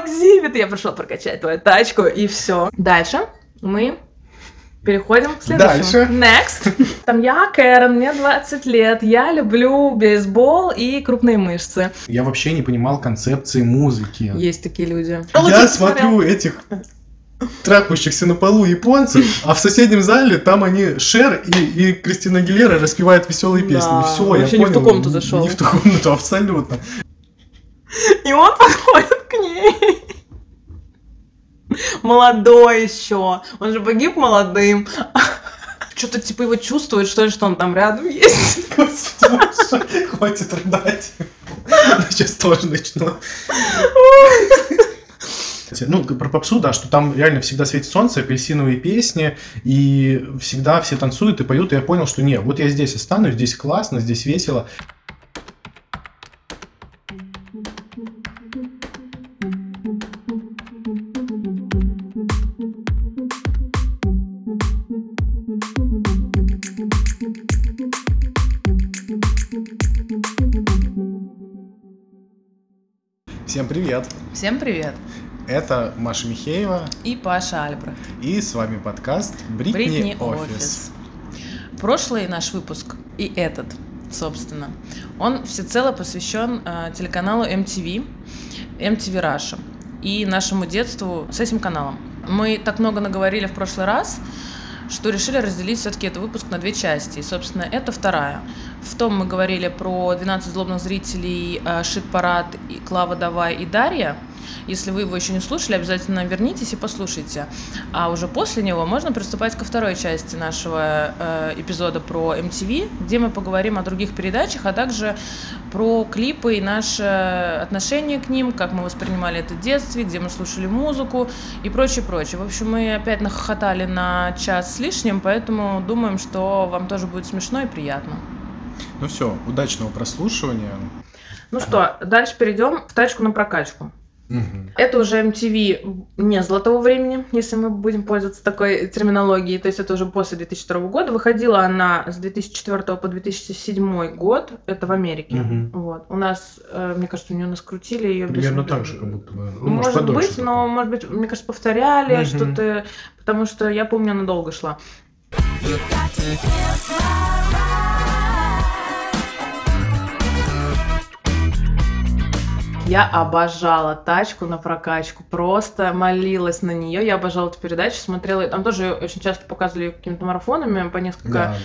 экзибит! Я пришла прокачать твою тачку, и все. Дальше мы Переходим к следующему. Дальше. Next. Там я Кэрон, мне 20 лет, я люблю бейсбол и крупные мышцы. Я вообще не понимал концепции музыки. Есть такие люди. Я смотрю этих трахающихся на полу японцев, а в соседнем зале там они Шер и, и Кристина Гилера распевают веселые песни. Да, Все, я не в понял. ту комнату зашел. Не в ту комнату, абсолютно. И он подходит к ней. Молодой еще. Он же погиб молодым. Что-то типа его чувствует, что ли, что он там рядом есть. Господи, хватит рыдать. Я Сейчас тоже начну. Ну, про попсу, да, что там реально всегда светит солнце, апельсиновые песни, и всегда все танцуют и поют, и я понял, что нет, вот я здесь останусь, здесь классно, здесь весело. Всем привет. Это Маша Михеева, И Паша Альбрехт. и с вами подкаст Бритни, Бритни Офис. Офис. Прошлый наш выпуск и этот, собственно, он всецело посвящен э, телеканалу MTV, MTV Russia и нашему детству с этим каналом. Мы так много наговорили в прошлый раз, что решили разделить все-таки этот выпуск на две части. И, собственно, это вторая. В том мы говорили про 12 злобных зрителей, э, Шит-парад, Клава Давай и Дарья. Если вы его еще не слушали, обязательно вернитесь и послушайте. А уже после него можно приступать ко второй части нашего э, эпизода про MTV, где мы поговорим о других передачах, а также про клипы и наше отношение к ним, как мы воспринимали это в детстве, где мы слушали музыку и прочее, прочее. В общем, мы опять нахохотали на час с лишним, поэтому думаем, что вам тоже будет смешно и приятно. Ну все, удачного прослушивания. Ну что, дальше перейдем в тачку на прокачку. Мгм. Это уже MTV не золотого времени, если мы будем пользоваться такой терминологией. То есть это уже после 2002 года. Выходила она с 2004 по 2007 год. Это в Америке. Мгм. Вот. У нас, э, мне кажется, у нее наскрутили ее Примерно так же, как будто бы. Ну, может, подольше быть, такое. но, может быть, мне кажется, повторяли Мгм. что-то, потому что я помню, она долго шла. Я обожала тачку на прокачку, просто молилась на нее. Я обожала эту передачу, смотрела. Там тоже очень часто показывали какими-то марафонами по несколько Да,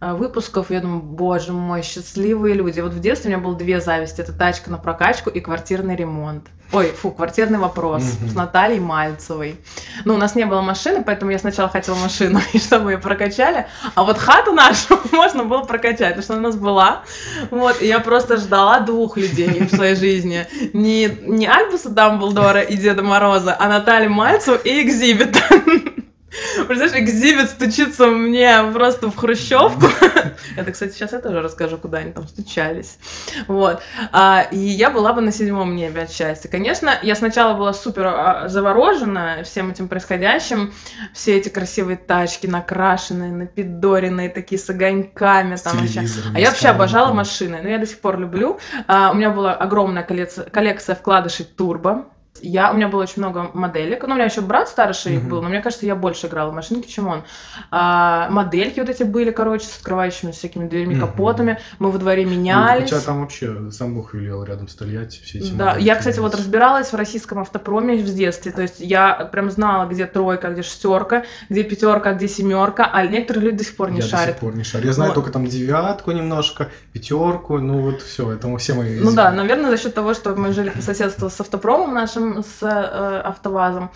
да, э, выпусков. Я думаю, боже мой, счастливые люди. Вот в детстве у меня было две зависти. Это тачка на прокачку и квартирный ремонт. Ой, фу, квартирный вопрос Мгм. с Натальей Мальцевой. Ну, у нас не было машины, поэтому я сначала хотела машину, и чтобы ее прокачали. А вот хату нашу можно было прокачать, потому что она у нас была. Вот, и я просто ждала двух людей в своей жизни. Не, не Альбуса Дамблдора и Деда Мороза, а Наталью Мальцеву и Экзибита. Представляешь, экзибит стучится мне просто в хрущевку. Это, кстати, сейчас я тоже расскажу, куда они там стучались. Вот. А, и я была бы на седьмом небе от счастья. Конечно, я сначала была супер а, заворожена всем этим происходящим. Все эти красивые тачки, накрашенные, напидоренные, такие с огоньками. С Там телевизором, А я вообще обожала машины, но я до сих пор люблю. А, у меня была огромная коллекция, коллекция вкладышей турбо. Я, у меня было очень много моделек. Ну, у меня еще брат старший Мгм. был, но мне кажется, я больше играла в машинки, чем он. А, модельки вот эти были, короче, с открывающими всякими дверьми, Мгм. капотами. Мы во дворе Ну, У менялись. тебя там вообще сам Бог велел рядом стоять, все эти Да, я, кстати, вот разбиралась в российском автопроме в детстве. То есть я прям знала, где тройка, где шестерка, где пятерка, где семерка, а некоторые люди до сих пор не я до шарят. сих пор не шарю. Я знаю только там девятку немножко, пятерку, ну вот все, это все мои. Ну да, наверное, за счет того, что мы жили по соседству с автопромом нашим, с э, автовазом.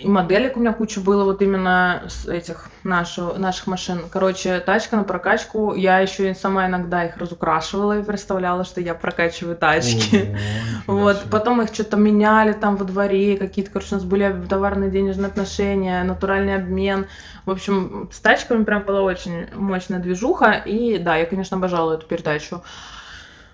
И моделек у меня куча было вот именно с этих наших, наших машин. Короче, тачка на прокачку. Я еще и сама иногда их разукрашивала и представляла, что я прокачиваю тачки. Вот, потом их что-то меняли там во дворе, какие-то, короче, у нас были товарные денежные отношения, натуральный обмен. В общем, с тачками прям была очень мощная движуха. И да, я, конечно, обожала эту передачу.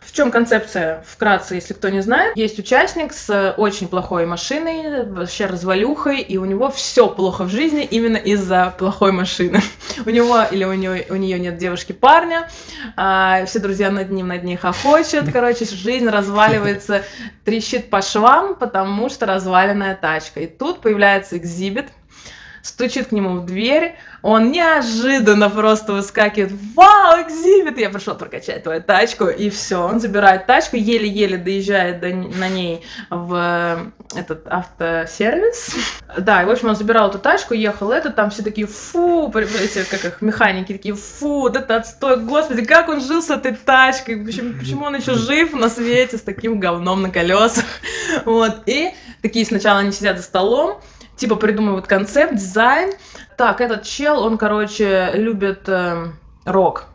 В чем концепция? Вкратце, если кто не знает. Есть участник с очень плохой машиной, вообще развалюхой, и у него все плохо в жизни именно из-за плохой машины. У него или у нее, у нее нет девушки-парня, а, все друзья над ним, над ней хохочут, короче, жизнь разваливается, трещит по швам, потому что разваленная тачка. И тут появляется экзибит, стучит к нему в дверь, он неожиданно просто выскакивает, вау, экзибит, я пришел прокачать твою тачку, и все, он забирает тачку, еле-еле доезжает до, на ней в этот автосервис, да, и в общем он забирал эту тачку, ехал это, там все такие, фу, эти, как их, механики такие, фу, вот это отстой, господи, как он жил с этой тачкой, почему, почему он еще жив на свете с таким говном на колесах, вот, и такие сначала они сидят за столом, типа придумывают концепт, дизайн. Так, этот чел, он, короче, любит э, рок.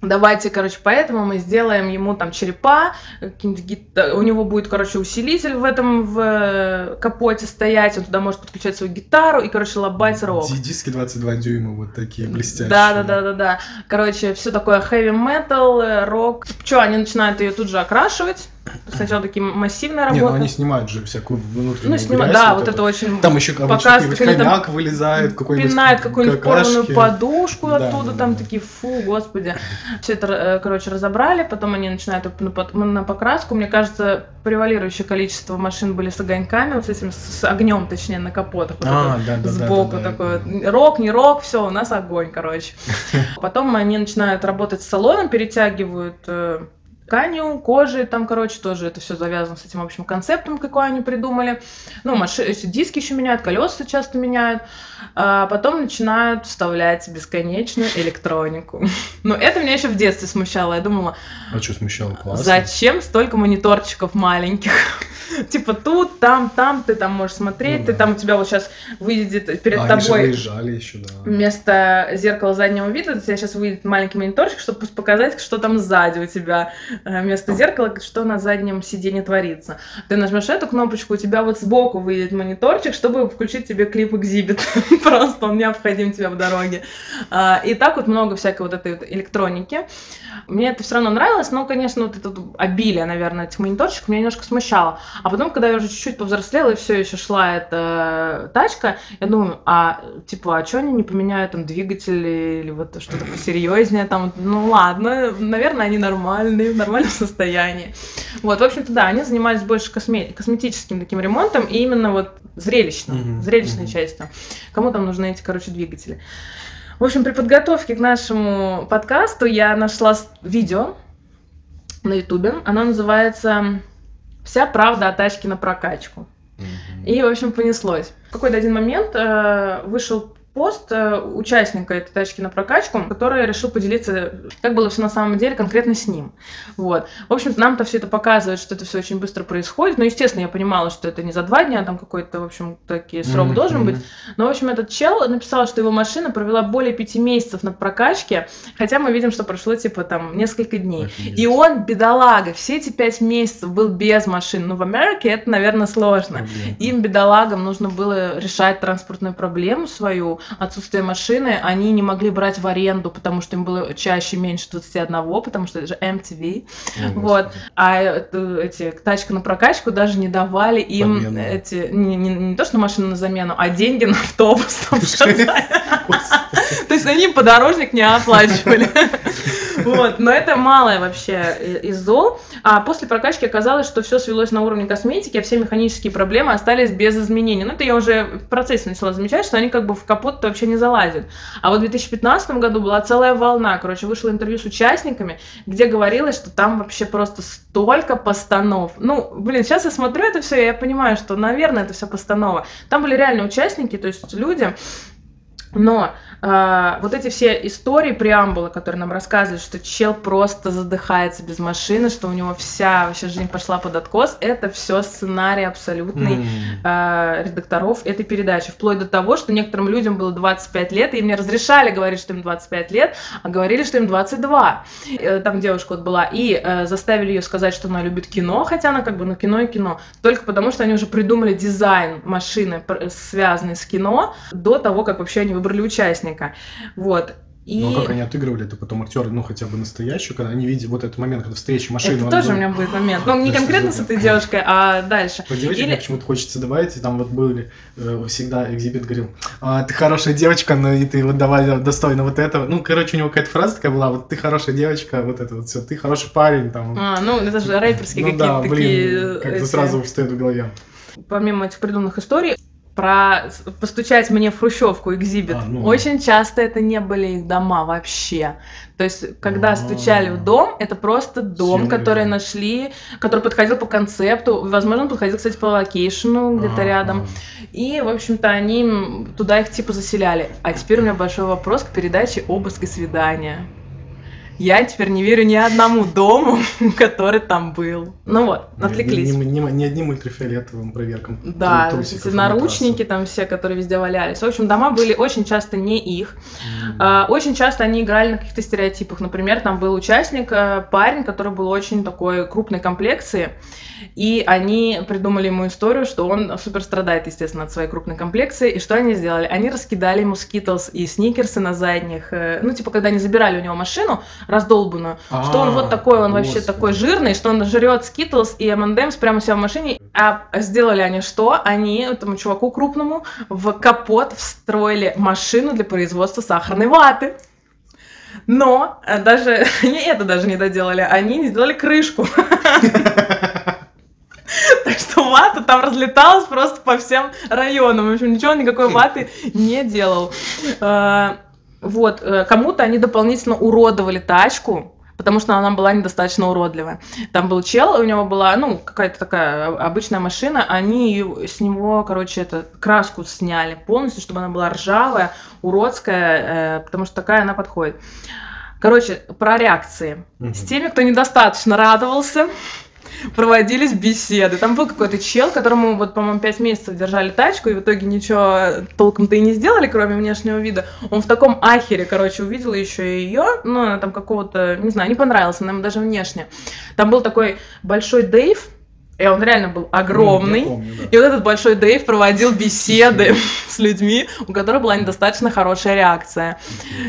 Давайте, короче, поэтому мы сделаем ему там черепа, у него будет, короче, усилитель в этом в э, капоте стоять, он туда может подключать свою гитару и, короче, лобать рок. Диски 22 дюйма вот такие блестящие. Да, да, да, да, да. Короче, все такое heavy metal, э, рок. Че, они начинают ее тут же окрашивать Сначала такие массивные работы. Не, ну они снимают же всякую внутреннюю Ну, снимают, да, вот, вот это очень... Там еще показывают, хомяк там вылезает, какой-нибудь Пинает какую-нибудь порванную подушку да, оттуда, да, там да. такие, фу, господи. Все это, э, короче, разобрали, потом они начинают на покраску. Мне кажется, превалирующее количество машин были с огоньками, вот с этим, с огнем, точнее, на капотах. Вот а, да, да, сбоку да, да, такой. Да. Рок, не рок, все, у нас огонь, короче. Потом они начинают работать с салоном, перетягивают э, тканью, кожей, там, короче, тоже это все завязано с этим общим концептом, какой они придумали. Ну, маши, диски еще меняют, колеса часто меняют. А потом начинают вставлять бесконечную электронику. Но это меня еще в детстве смущало. Я думала... А что смущало? Классно. Зачем столько мониторчиков маленьких? Типа тут, там, там, ты там можешь смотреть, ну, ты там у тебя вот сейчас выйдет перед а, тобой... Они же еще, да. Вместо зеркала заднего вида у тебя сейчас выйдет маленький мониторчик, чтобы показать, что там сзади у тебя. Э, вместо зеркала, что на заднем сиденье творится. Ты нажмешь эту кнопочку, у тебя вот сбоку выйдет мониторчик, чтобы включить тебе клип экзибит. Просто он необходим тебе в дороге. А, и так вот много всякой вот этой электроники. Мне это все равно нравилось, но, конечно, вот это обилие, наверное, этих мониторчиков меня немножко смущало. А потом, когда я уже чуть-чуть повзрослела и все еще шла эта тачка, я думаю, а типа, а что они не поменяют там двигатель или вот что-то посерьезнее там? Ну ладно, наверное, они нормальные, в нормальном состоянии. Вот, в общем-то, да, они занимались больше косме- косметическим таким ремонтом и именно вот зрелищным, mm-hmm. зрелищной mm-hmm. частью. Кому там нужны эти, короче, двигатели. В общем, при подготовке к нашему подкасту я нашла видео на Ютубе. Оно называется «Вся правда о тачке на прокачку». И, в общем, понеслось. В какой-то один момент э, вышел пост э, участника этой тачки на прокачку, который решил поделиться, как было все на самом деле конкретно с ним. Вот. В общем-то, нам-то все это показывает, что это все очень быстро происходит. Но, естественно, я понимала, что это не за два дня, а там какой-то, в общем, таки срок mm-hmm. должен быть. Но, в общем, этот чел написал, что его машина провела более пяти месяцев на прокачке, хотя мы видим, что прошло, типа, там, несколько дней. Офигеть. И он, бедолага, все эти пять месяцев был без машин. Ну, в Америке это, наверное, сложно. Oh, Им, бедолагам, нужно было решать транспортную проблему свою, отсутствие машины, они не могли брать в аренду, потому что им было чаще меньше 21, потому что это же MTV. О, вот. А эти тачка на прокачку даже не давали им Замену. эти не, не, не то, что машину на замену, а деньги на автобус. То есть они подорожник не оплачивали. Вот, но это малое вообще из зол. А после прокачки оказалось, что все свелось на уровне косметики, а все механические проблемы остались без изменений. Ну, это я уже в процессе начала замечать, что они как бы в капот вообще не залазят. А вот в 2015 году была целая волна. Короче, вышло интервью с участниками, где говорилось, что там вообще просто столько постанов. Ну, блин, сейчас я смотрю это все, и я понимаю, что, наверное, это все постанова. Там были реально участники, то есть люди, но а, вот эти все истории, преамбулы, которые нам рассказывали, что чел просто задыхается без машины, что у него вся вообще жизнь пошла под откос, это все сценарий абсолютный mm. а, редакторов этой передачи. Вплоть до того, что некоторым людям было 25 лет, и им не разрешали говорить, что им 25 лет, а говорили, что им 22. Э, там девушка вот была, и э, заставили ее сказать, что она любит кино, хотя она как бы, ну, кино и кино, только потому, что они уже придумали дизайн машины, связанный с кино, до того, как вообще они выбрали участника участника. Вот. И... Ну, а как они отыгрывали это потом актеры, ну, хотя бы настоящую, когда они видят вот этот момент, когда встреча машины. Это тоже был... у меня будет момент. Ну, не конкретно с этой девушкой, а дальше. Вот девочек Или- почему-то хочется добавить, там вот были э, всегда экзибит говорил, «А, ты хорошая девочка, но и ты вот давай достойно вот этого. Ну, короче, у него какая-то фраза такая была, вот ты хорошая девочка, вот это вот все, ты хороший парень, там. А, ну, это же рэперские ну какие-то да, такие... блин, как-то эти- сразу встает в голове. помимо этих придуманных историй, про постучать мне в хрущевку Xzibit. А, ну. Очень часто это не были их дома вообще. То есть, когда А. стучали в дом, это просто дом, Съемный который нашли, который подходил по концепту. Возможно, он подходил, кстати, по location у где-то А, рядом. И, в общем-то, они туда их типа заселяли. А теперь у меня большой вопрос к передаче «Обыск и свидания». Я теперь не верю ни одному дому, который там был. Ну вот, отвлеклись. Не, не- не одним ультрафиолетовым проверкам. Да, эти наручники там все, которые везде валялись. В общем, дома были очень часто не их. А, Очень часто они играли на каких-то стереотипах. Например, там был участник, э, парень, который был очень такой крупной комплекции, и они придумали ему историю, что он супер страдает, естественно, от своей крупной комплекции. И что они сделали? Они раскидали ему скитлс и сникерсы на задних. э, Ну, типа, когда они забирали у него машину раздолбанную, что он А, вот такой, он вообще такой жирный, что он жрет скитлс и M&M's прямо у себя в машине. А сделали они что? Они этому чуваку крупному в капот встроили машину для производства сахарной ваты. Но э, даже они это даже не доделали, они не сделали крышку. Так что вата там разлеталась просто по всем районам. В общем, ничего, никакой ваты не делал. Вот, э, кому-то они дополнительно уродовали тачку, потому что она была недостаточно уродливая. Там был чел, у него была, ну, какая-то такая обычная машина, они с него, короче, это, краску сняли полностью, чтобы она была ржавая, уродская, э, потому что такая она подходит. Короче, про реакции. Мгм. С теми, кто недостаточно радовался, проводились беседы. Там был какой-то чел, которому, вот, по-моему, пять месяцев держали тачку, и в итоге ничего толком-то и не сделали, кроме внешнего вида. Он в таком ахере, короче, увидел еще и ее, ну, она там какого-то, не знаю, не понравилась, она ему даже внешне. Там был такой большой Дэйв, и он реально был огромный. Я помню, да. И вот этот большой Дэйв проводил беседы с людьми, у которых была недостаточно хорошая реакция.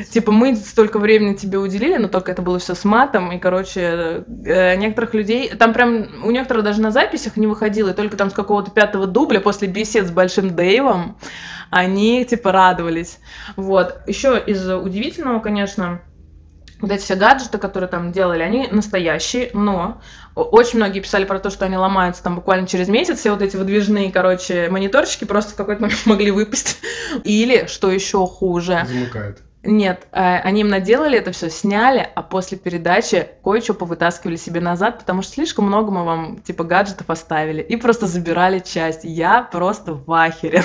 Типа, мы столько времени тебе уделили, но только это было все с матом. И, короче, э, некоторых людей... Там прям у некоторых даже на записях не выходило, и только там с какого-то пятого дубля после бесед с Большим Дэйвом они, типа, радовались. Вот. Еще из удивительного, конечно, вот эти все гаджеты, которые там делали, они настоящие, но очень многие писали про то, что они ломаются там буквально через месяц, все вот эти выдвижные, короче, мониторчики просто в какой-то момент могли выпасть. Или, что еще хуже, Замыкает. нет, э, они им наделали это все, сняли, а после передачи кое-что повытаскивали себе назад, потому что слишком много мы вам, типа, гаджетов оставили, и просто забирали часть. Я просто в ахере.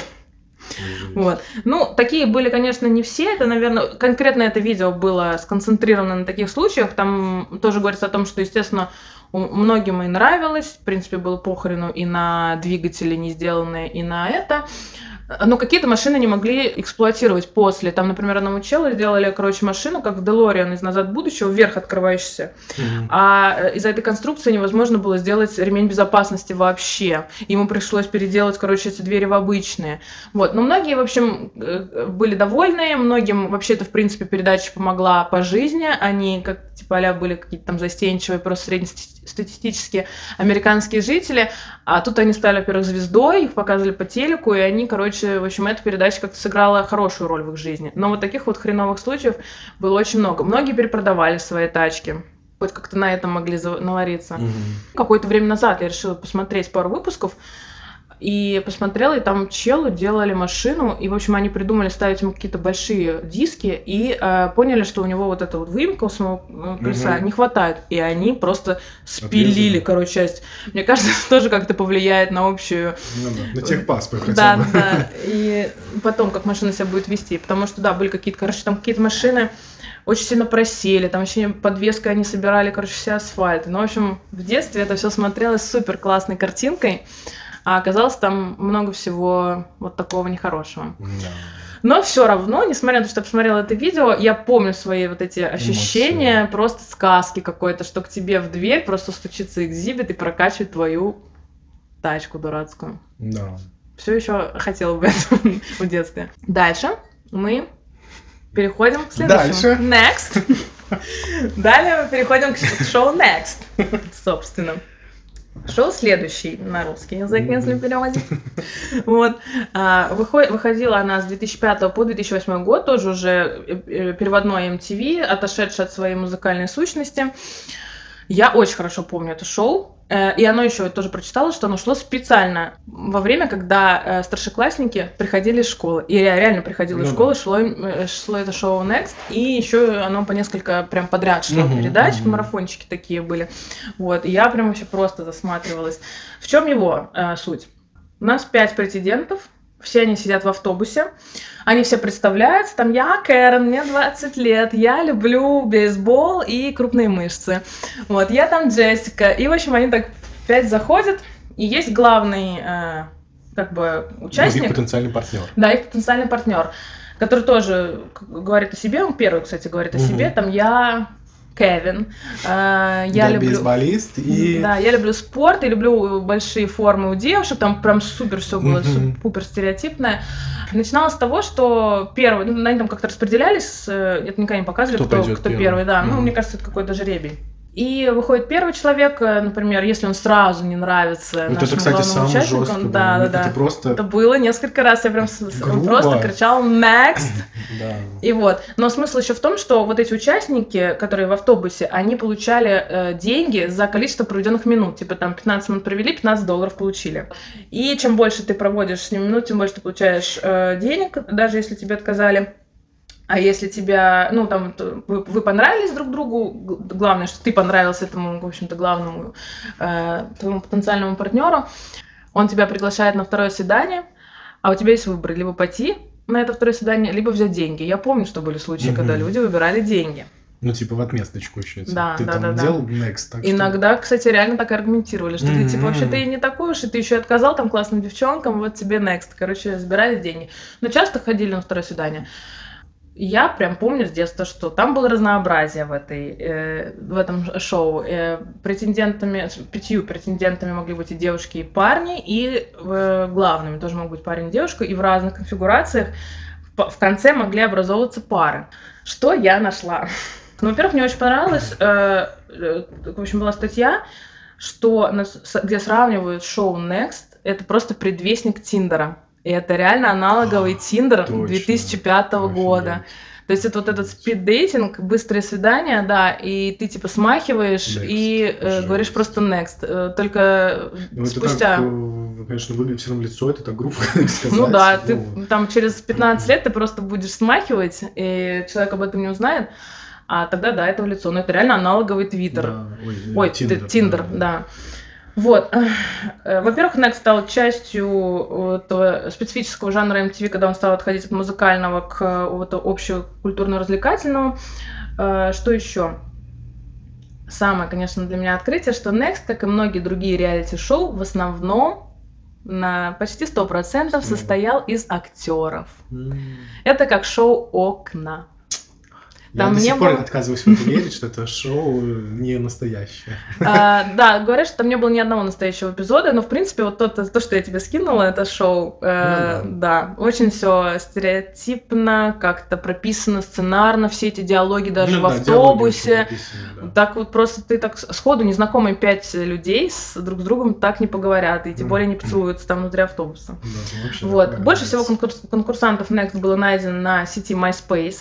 Вот. Ну, такие были, конечно, не все. Это, наверное, конкретно это видео было сконцентрировано на таких случаях. Там тоже говорится о том, что, естественно, многим и нравилось. В принципе, было похрену и на двигатели не сделанные, и на это. Но какие-то машины не могли эксплуатировать после. Там, например, одному челу сделали, короче, машину, как в Делориан из «Назад в будущее», вверх открывающийся. Мгм. А э, из-за этой конструкции невозможно было сделать ремень безопасности вообще. Ему пришлось переделать, короче, эти двери в обычные. Вот. Но многие, в общем, э, были довольны. Многим вообще это, в принципе, передача помогла по жизни. Они, как типа а были какие-то там застенчивые, просто среднестатистические американские жители. А тут они стали, во-первых, звездой, их показывали по телеку, и они, короче, в общем, эта передача как-то сыграла хорошую роль в их жизни. Но вот таких вот хреновых случаев было очень много. Многие перепродавали свои тачки. Хоть как-то на этом могли навариться. Мгм. Какое-то время назад я решила посмотреть пару выпусков. И посмотрела, и там челу делали машину, и, в общем, они придумали ставить ему какие-то большие диски, и э, поняли, что у него вот эта вот выемка у самого э, колеса Мгм. не хватает, и они просто спилили, Отрезали. короче, часть. Мне кажется, это тоже как-то повлияет на общую Ну да, На техпаспорт хотя да, бы. да. И потом, как машина себя будет вести. Потому что, да, были какие-то, короче, там какие-то машины очень сильно просели, там вообще подвеской они собирали, короче, все асфальты. Ну, в общем, в детстве это все смотрелось супер классной картинкой, а оказалось там много всего вот такого нехорошего. Да. Но все равно, несмотря на то, что я посмотрела это видео, я помню свои вот эти ощущения, просто сказки какой-то, что к тебе в дверь просто стучится экзибит и прокачивает твою тачку дурацкую. Да. Все еще хотела бы это в детстве. Дальше мы Переходим к следующему. Дальше. Next. Далее мы переходим к шоу Next, собственно. Шоу следующий на русский язык, если переводить. Вот. А, выход- Выходила она с 2005 по 2008 год, тоже уже э, э, переводной MTV, отошедший от своей музыкальной сущности. Я очень хорошо помню это шоу. Э, И оно еще тоже прочитала, что оно шло специально во время, когда э, старшеклассники приходили из школы. И я реально приходила из Ну да. школы, шло, э, шло это шоу Next, и еще оно по несколько прям подряд шло передач, марафончики такие были. Вот, и я прям вообще просто засматривалась. В чем его э, суть? У нас пять претендентов, все они сидят в автобусе, они все представляются, там я Кэрон, мне 20 лет, я люблю бейсбол и крупные мышцы. Вот, я там Джессика. И, в общем, они так пять заходят, и есть главный, э, как бы, Ну, их участник. потенциальный партнер. Да, их потенциальный партнер, который тоже говорит о себе, он первый, кстати, говорит о Мгм. себе, там я Кевин, э, я люблю... бейсболист и... Да, я люблю спорт и люблю большие формы у девушек, там прям супер все было, супер стереотипное. Начиналось с того, что первый, ну, они там как-то распределялись, э, это никогда не показывали, Кто кто, пойдет кто первым. первый, да. Ну, Мгм. мне кажется, это какой-то жребий. И выходит первый человек, э, например, если он сразу не нравится Вот нашему это, кстати, самое участнику, жесткое. да, да, да. Это просто... Это было несколько раз, я прям он Грубо. просто кричал next. Да. И вот. Но смысл еще в том, что вот эти участники, которые в автобусе, они получали э, деньги за количество проведенных минут. Типа там 15 минут провели, 15 долларов получили. И чем больше ты проводишь с ним минут, тем больше ты получаешь э, денег, даже если тебе отказали. А если тебя, ну, там, вы, вы понравились друг другу, главное, что ты понравился этому, в общем-то, главному э, твоему потенциальному партнеру, он тебя приглашает на второе свидание, а у тебя есть выбор, либо пойти на это второе свидание, либо взять деньги. Я помню, что были случаи, Мгм. когда люди выбирали деньги. Ну, типа в отместочку еще. Да, Ты да, там да, да. делал next, так что- Иногда, кстати, реально так и аргументировали, что ты, типа, вообще ты не такой уж, и ты еще отказал там классным девчонкам, вот тебе next. Короче, забирали деньги. Но часто ходили на второе свидание. Я прям помню с детства, что там было разнообразие в, этой, э, в этом шоу. Э, претендентами, пятью претендентами могли быть и девушки, и парни, и э, главными тоже могут быть парень и девушка, и в разных конфигурациях в конце могли образовываться пары. Что я нашла? Ну, во-первых, мне очень понравилось, э, э, в общем, была статья, что где сравнивают шоу Next, это просто предвестник Тиндера. И это реально аналоговый А, Тиндер точно. 2005 года. Офигеть. То есть это вот этот спид-дейтинг, быстрые свидания, да, и ты типа смахиваешь Next. и э, говоришь просто next. Э, Только Ну, это спустя... так, э, конечно, выглядит все равно лицо, это так грубо сказать. Ну да, ты там через 15 лет ты просто будешь смахивать, и человек об этом не узнает, а тогда да, это в лицо. Но это реально аналоговый твиттер. да, Ой, э, Ой, Тиндер, Тиндер, да. Вот. Э, Во-первых, Next стал частью этого специфического жанра MTV, когда он стал отходить от музыкального к э, вот общему культурно-развлекательному. Э, Что еще? Самое, конечно, для меня открытие, что Next, как и многие другие реалити-шоу, в основном на почти 100% состоял из актеров. м. Это как шоу «Окна». Я Там до сих пор было- отказываюсь в это верить, что это шоу не настоящее. А, Да, говорят, что там не было ни одного настоящего эпизода, но в принципе вот то, то что я тебе скинула, это шоу, э, Ну да, очень все стереотипно, как-то прописано сценарно, все эти диалоги даже Ну в да, автобусе. да. Так вот просто ты так сходу незнакомые пять людей с друг с другом так не поговорят, и тем более не поцелуются там внутри автобуса. Да, ну, Вот. Больше всего конкурс- конкурсантов Next было найдено на сети MySpace.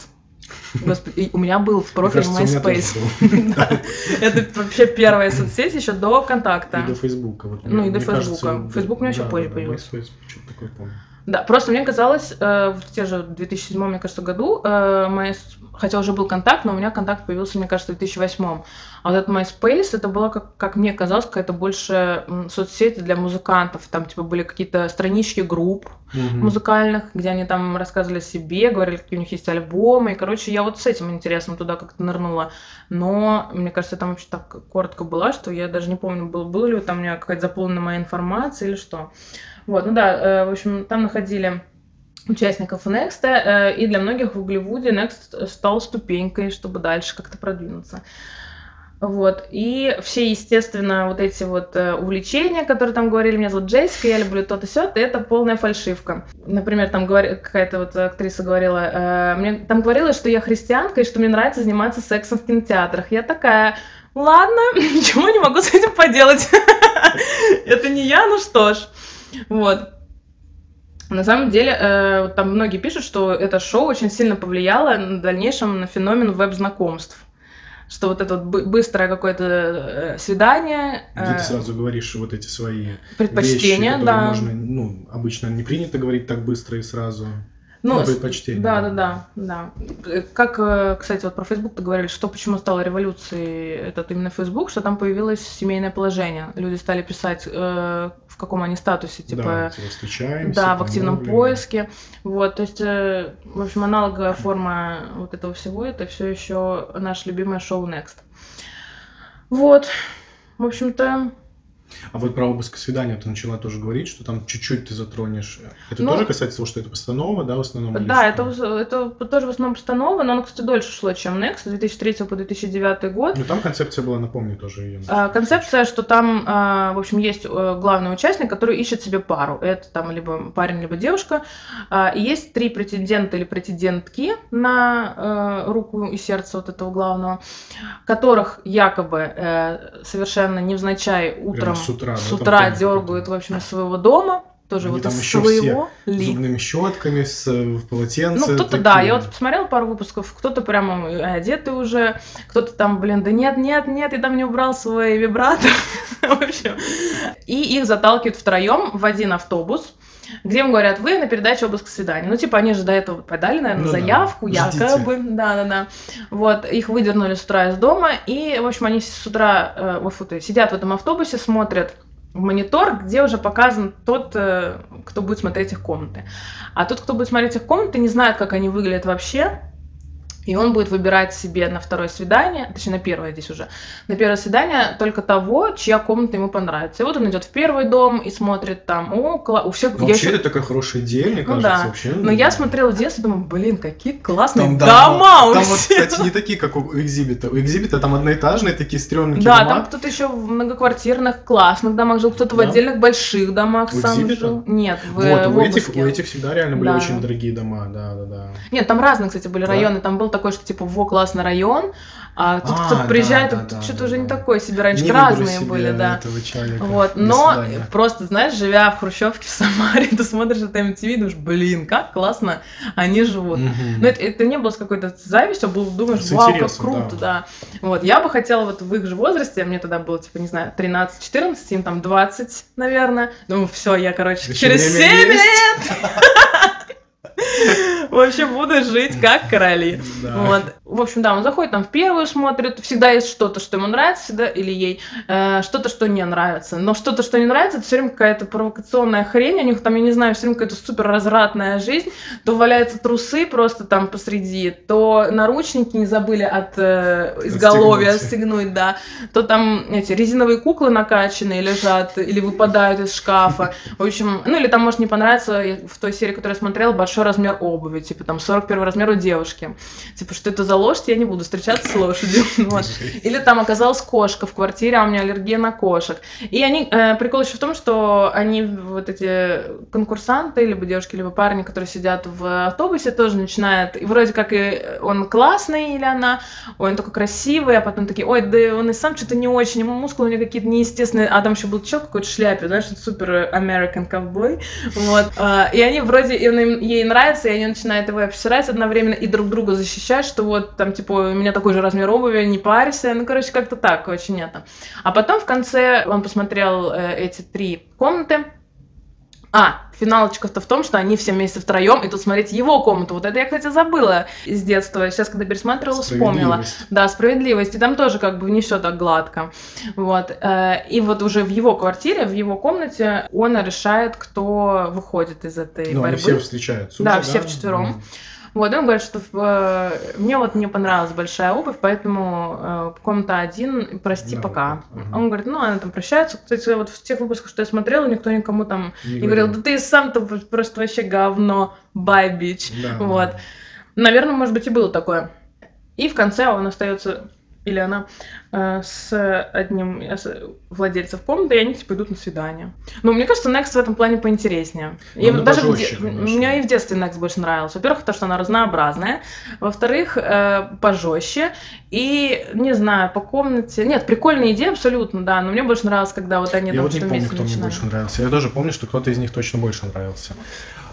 Господи, у меня был в профиле MySpace. Это вообще первая соцсеть еще до контакта. И до Фейсбука. Ну, и до Фейсбука. Фейсбук у меня еще позже появился. Что-то такое помню. Да, просто мне казалось, э, в те же 2007, мне кажется, году, э, хотя уже был контакт, но у меня контакт появился, мне кажется, в 2008. А вот этот MySpace, это было, как, как мне казалось, какая-то больше м, соцсеть для музыкантов. Там, типа, были какие-то странички групп Мгм. музыкальных, где они там рассказывали о себе, говорили, какие у них есть альбомы. И, короче, я вот с этим интересом туда как-то нырнула. Но, мне кажется, там вообще так коротко была, что я даже не помню, был, было ли там у меня какая-то заполнена моя информация или что. Вот, ну да, э, в общем, там находили участников Next, э, и для многих в Голливуде Next стал ступенькой, чтобы дальше как-то продвинуться. Вот. И все, естественно, вот эти вот э, увлечения, которые там говорили, меня зовут Джессика, я люблю то-то все, это полная фальшивка. Например, там говори, какая-то вот актриса говорила, э, мне там говорилось, что я христианка и что мне нравится заниматься сексом в кинотеатрах. Я такая, ладно, ничего не могу с этим поделать. Это не я, ну что ж. Вот. На самом деле, э, там многие пишут, что это шоу очень сильно повлияло на дальнейшем на феномен веб-знакомств что вот это вот быстрое какое-то э, свидание. Где ты э, сразу говоришь вот эти свои предпочтения, вещи, да. Можно, ну, обычно не принято говорить так быстро и сразу. Ну, на предпочтение. Да, да, да, да. Как, э, кстати, вот про Facebook ты говорили, что почему стала революцией этот именно Facebook, что там появилось семейное положение. Люди стали писать, э, в каком они статусе, типа, да, типа встречаемся, да, в активном помогли. поиске. Вот, то есть, э, в общем, аналоговая форма вот этого всего это все еще наше любимое шоу Next. Вот, в общем-то, а вот про обыск свидания ты начала тоже говорить, что там чуть-чуть ты затронешь. Это ну, тоже касается того, что это постанова, да, в основном? Да, это, это тоже в основном постанова, но оно, кстати, дольше шло, чем Next, с 2003 по 2009 год. Ну, там концепция была, напомню, тоже ее. А, концепция, что там, а, в общем, есть э, главный участник, который ищет себе пару. Это там либо парень, либо девушка. А, и есть три претендента или претендентки на э, руку и сердце вот этого главного, которых якобы э, совершенно невзначай утром с утра, с утра дергают, в общем, из своего дома, тоже Они вот из своего ли. зубными щетками, с э, полотенцем. Ну, кто-то, да, я вот посмотрела пару выпусков, кто-то прямо одетый уже, кто-то там, блин, да нет, нет, нет, я там не убрал свой вибратор. в общем. И их заталкивают втроем в один автобус, где им говорят, вы на передаче обыск свидания. Ну, типа, они же до этого подали, наверное, ну, заявку, да. якобы. Да-да-да. Вот, их выдернули с утра из дома, и, в общем, они с утра э, вот, сидят в этом автобусе, смотрят в монитор, где уже показан тот, э, кто будет смотреть их комнаты. А тот, кто будет смотреть их комнаты, не знает, как они выглядят вообще, и он будет выбирать себе на второе свидание, точнее на первое здесь уже, на первое свидание только того, чья комната ему понравится. И вот он идет в первый дом и смотрит там, о, кла... у всех... Вообще еще... это такая хорошая идея, мне ну, кажется, да. вообще. Но я смотрела в детстве, думаю, блин, какие классные там, дома, дома у Там вот, кстати, не такие, как у Экзибита. У Экзибита там одноэтажные такие стрёмные Да, дома. там кто-то еще в многоквартирных классных домах жил, кто-то да. в отдельных больших домах у сам Экзибита? жил. Нет, в, вот, в у этих, у этих всегда реально были да. очень дорогие дома, да, да, да. Нет, там разные, кстати, были да? районы. Там был такой, что типа во классный район, а тут а, кто приезжает, да, да, что-то да, уже да. не такое себе. Раньше разные были, да. Вот, но просто, знаешь, живя в Хрущевке в Самаре, ты смотришь это MTV, думаешь, блин, как классно они живут. Угу. Но это, это не было с какой-то завистью, был, думаешь, вау, как круто, да. да. Вот, я бы хотела вот в их же возрасте, мне тогда было, типа, не знаю, 13-14, им там 20, наверное. Думаю, все, я, короче, Еще через 7 лет В общем, буду жить как короли. Вот. В общем, да, он заходит там в первую, смотрит. Всегда есть что-то, что ему нравится, всегда, или ей э, что-то, что не нравится. Но что-то, что не нравится, это все время какая-то провокационная хрень. У них там, я не знаю, все время какая-то супер развратная жизнь. То валяются трусы просто там посреди, то наручники не забыли от э, изголовья отстегнуть, да. То там эти резиновые куклы накачанные лежат или выпадают из шкафа. В общем, ну или там, может, не понравится в той серии, которую я смотрела, большой размер обуви, типа там 41 размер у девушки. Типа, что это за лошадь, я не буду встречаться с лошадью. Вот. Или там оказалась кошка в квартире, а у меня аллергия на кошек. И они, э, прикол еще в том, что они, вот эти конкурсанты, либо девушки, либо парни, которые сидят в автобусе, тоже начинают, и вроде как и он классный или она, ой, он такой красивый, а потом такие, ой, да он и сам что-то не очень, ему мускулы у него какие-то неестественные, а там еще был чел какой-то шляпе, знаешь, супер American ковбой, вот. А, и они вроде, и ей нравится, и они начинают его обсирать одновременно и друг друга защищать, что вот там, типа, у меня такой же размер обуви, не парься. Ну, короче, как-то так, очень это. А потом в конце он посмотрел э, эти три комнаты, а, финалочка-то в том, что они все вместе втроем, и тут смотрите его комнату. Вот это я, кстати, забыла из детства. Сейчас, когда пересматривала, вспомнила. Да, справедливость. И там тоже как бы не все так гладко. Вот. Э, и вот уже в его квартире, в его комнате он решает, кто выходит из этой ну, борьбы. они все встречаются. Да, уже, все да? вчетвером. Mm. Вот, он говорит, что э, мне вот не понравилась большая обувь, поэтому э, комната один, прости, да, пока. Угу. Он говорит, ну, она там прощается. Кстати, вот в тех выпусках, что я смотрела, никто никому там не, не говорил, да ты сам-то просто вообще говно, бай, бич. Да, вот. Да. Наверное, может быть, и было такое. И в конце он остается или она э, с одним из владельцев комнаты, и они типа идут на свидание. Но мне кажется, Next в этом плане поинтереснее. И Ну, даже в пожестче, де- мне и в детстве Next больше нравился. Во-первых, потому что она разнообразная. Во-вторых, э, пожестче. И, не знаю, по комнате... Нет, прикольная идея абсолютно, да, но мне больше нравилось, когда вот они Я там вот не помню, кто мне начинали. больше нравился. Я тоже помню, что кто-то из них точно больше нравился.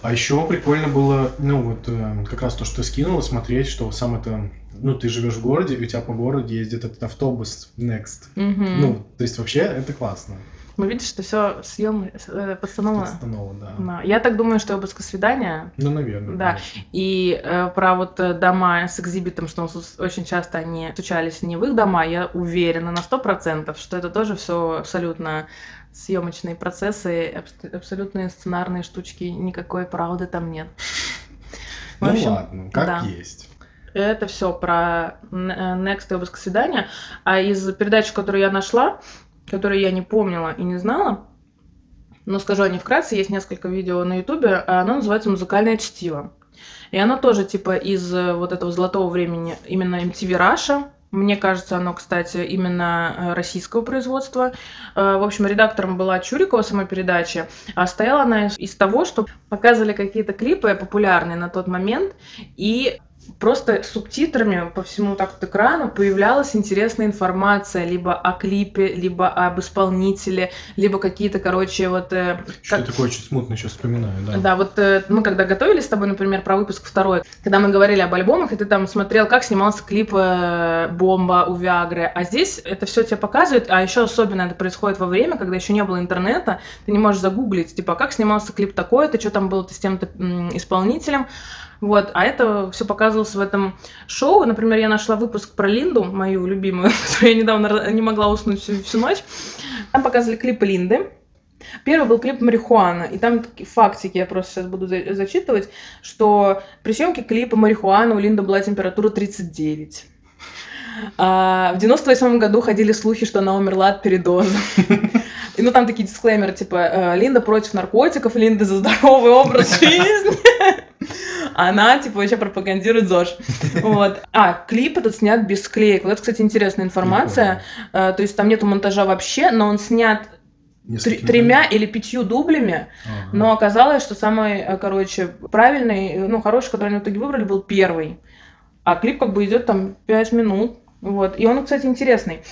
А еще прикольно было, ну вот э, как раз то, что ты скинула, смотреть, что сам это, ну ты живешь в городе, и у тебя по городу ездит этот автобус Next. Мгм. Ну, то есть вообще это классно. Мы видишь, что все съем э, постановлено. Постанова, да. Да. Я так думаю, что обыск свидания Ну, наверное. Да. конечно. И э, про вот э, дома с экзибитом, что очень часто они стучались не в их дома, я уверена на сто процентов, что это тоже все абсолютно съемочные процессы, абс- абсолютные сценарные штучки, никакой правды там нет. В Ну общем, ладно, как да. есть. Это все про э, Next и обыск свидания. А из передач, которые я нашла, которые я не помнила и не знала, но скажу они вкратце, есть несколько видео на Ютубе, а оно называется «Музыкальное чтиво». И оно тоже типа из э, вот этого золотого времени именно MTV Russia. Мне кажется, оно, кстати, именно э, российского производства. В общем, редактором была Чурикова самой передачи. А стояла она из того, что показывали какие-то клипы популярные на тот момент, и просто субтитрами по всему так вот экрану появлялась интересная информация либо о клипе, либо об исполнителе, либо какие-то, короче, вот... э, Что-то как- такое очень смутно сейчас вспоминаю, да. да, вот э, мы когда готовились с тобой, например, про выпуск второй, когда мы говорили об альбомах, и ты там смотрел, как снимался клип э, «Бомба» у Виагры, а здесь это все тебе показывает, а еще особенно это происходит во время, когда еще не было интернета, ты не можешь загуглить, типа, как снимался клип такой-то, что там было с тем-то исполнителем, вот, а это все показывалось в этом шоу. Например, я нашла выпуск про Линду, мою любимую, которую я недавно не могла уснуть всю, всю ночь. Там показывали клипы Линды. Первый был клип «Марихуана», и там такие фактики, я просто сейчас буду за- зачитывать, что при съемке клипа «Марихуана» у Линды была температура 39. А в 98 году ходили слухи, что она умерла от передоза. И ну там такие дисклеймеры, типа э, Линда против наркотиков, Линда за здоровый образ жизни. Она, типа, вообще пропагандирует ЗОЖ. Вот. А, клип этот снят без склеек. Вот это, кстати, интересная информация. Э, То есть там нету монтажа вообще, но он снят тр- Несколькими тремя или пятью дублями. Ага. Но оказалось, что самый, э, короче, правильный, э, ну, хороший, который они в итоге выбрали, был первый. А клип как бы идет там 5 минут. Вот. И он, кстати, интересный.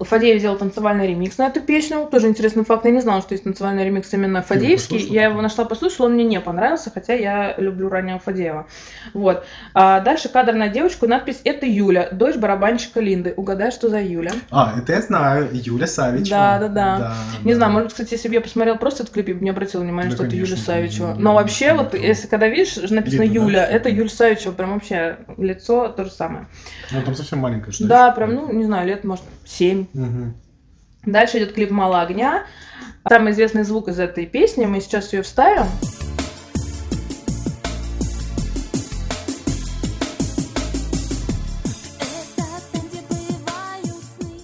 Фадеев сделал танцевальный ремикс на эту песню. Тоже интересный факт. Я не знала, что есть танцевальный ремикс именно Фадеевский. послушала Я его нашла, послушала, он мне не понравился, хотя я люблю раннего Фадеева. Вот. А дальше кадр на девочку, надпись «Это Юля, дочь барабанщика Линды». Угадай, что за Юля? А, это я знаю, Юля Савичева. Да, да, да. Не да. знаю, может, кстати, если бы я посмотрела просто этот клип, я бы не обратила внимания, Да, что это Юля конечно, Савичева. Но вообще, вот если когда видишь, написано Видно, да, Юля, что это? Юля Савичева, прям вообще лицо то же самое. Ну, там совсем маленькая, что ли? Да, прям, ну, не знаю, лет, может, семь. Мгм. Дальше идет клип «Мало огня». Самый известный звук из этой песни, мы сейчас ее вставим.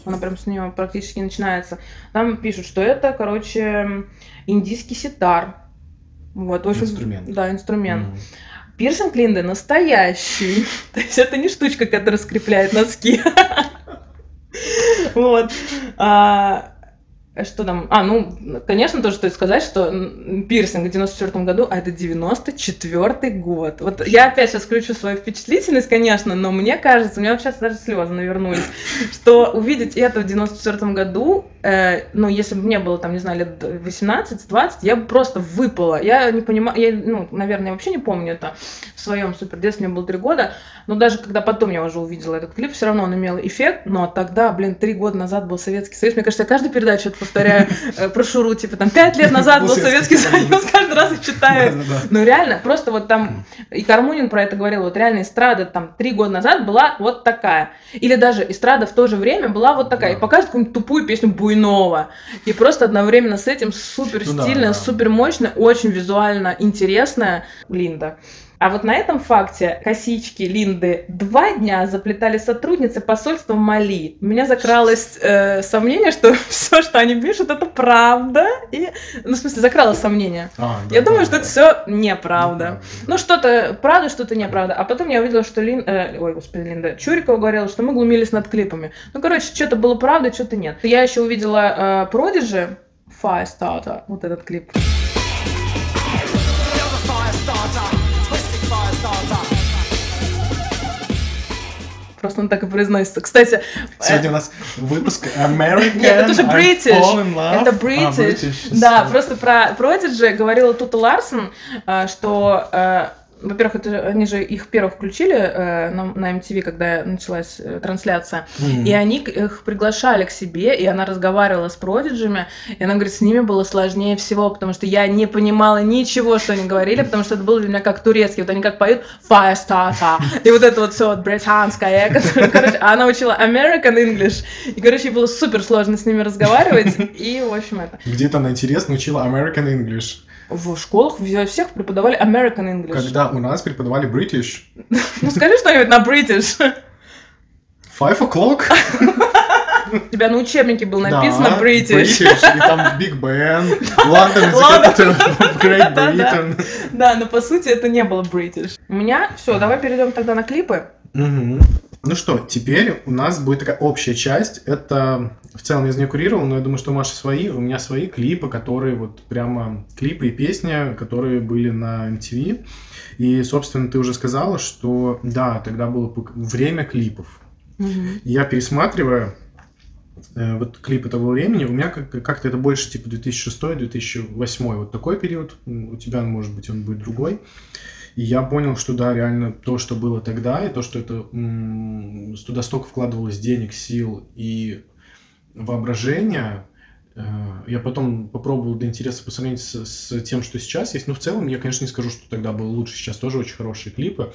Она прям с нее практически начинается. Там пишут, что это, короче, индийский ситар. Вот, общем, Инструмент. Да, инструмент. Мгм. Пирсинг Линды настоящий. То есть это не штучка, которая скрепляет носки. Вот. А, Что там? А, ну, конечно, тоже стоит сказать, что пирсинг в 94 году, а это 94 год. Вот я опять сейчас включу свою впечатлительность, конечно, но мне кажется, у меня сейчас даже слезы навернулись, что увидеть это в 94 году, э, ну, если бы мне было, там, не знаю, лет 18-20, я бы просто выпала. Я не понимаю, я, ну, наверное, я вообще не помню это в своем супер детстве, мне было 3 года, но даже когда потом я уже увидела этот клип, все равно он имел эффект, но тогда, блин, три года назад был Советский Союз. Мне кажется, я каждую передачу повторяю, э, про Шуру, типа там пять лет назад был Советский Союз, каждый раз их читаю. Ну реально, просто вот там, и Кармунин про это говорил, вот реально эстрада там три года назад была вот такая. Или даже эстрада в то же время была вот такая. И Да. показывает какую-нибудь тупую песню Буйнова. И просто одновременно с этим супер Ну да, стильная, супер мощная, очень визуально интересная Линда. А вот на этом факте косички Линды два дня заплетали сотрудницы посольства Мали. У меня закралось э, сомнение, что все, что они пишут, это правда. И, ну, в смысле, закралось сомнение. А, да, Я да, думаю, да, что это да. все неправда. Неправда. Ну, что-то правда, что-то неправда. А потом я увидела, что Лин... э, ой, господи, Линда Чурикова говорила, что мы глумились над клипами. Ну, короче, что-то было правда, что-то нет. Я еще увидела э, Prodigy, Firestarter, вот этот клип. Просто он так и произносится. Кстати, э, Сегодня у нас выпуск American. Нет, это же I British. Это А, British. Да, просто про Prodigy говорила Тута Ларсон, э, что, э, во-первых, это, они же их первых включили э, на, на MTV, когда началась э, трансляция, М. и они их приглашали к себе, и она разговаривала с продиджами, и она говорит, с ними было сложнее всего, потому что я не понимала ничего, что они говорили, потому что это было для меня как турецкий, вот они как поют Firestarter, и вот это вот все вот британское, которое, короче, а она учила American English, и, короче, ей было супер сложно с ними разговаривать, и, в общем, это. Где-то она интересно учила American English. В школах всех преподавали American English. Когда у нас преподавали British. Ну, скажи что-нибудь на British. Five o'clock. У тебя на учебнике было написано Да, British. И там Big Ben, London, London. Great. Britain. Да, но по сути это не было British. У меня все, давай перейдем тогда на клипы. Мгм. Ну что, теперь у нас будет такая общая часть. Это в целом я за нее курировал, но я думаю, что у Маши свои, у меня свои клипы, которые вот прямо клипы и песни, которые были на MTV. И, собственно, ты уже сказала, что да, тогда было время клипов. Я пересматриваю э, вот клипы того времени, у меня как- как-то это больше типа 2006-2008, вот такой период, у тебя, может быть, он будет другой. И я понял, что да, реально то, что было тогда, и то, что это туда столько вкладывалось денег, сил и воображения, э, я потом попробовал для интереса посмотреть с, с тем, что сейчас есть. Ну, в целом, я, конечно, не скажу, что тогда было лучше, сейчас тоже очень хорошие клипы,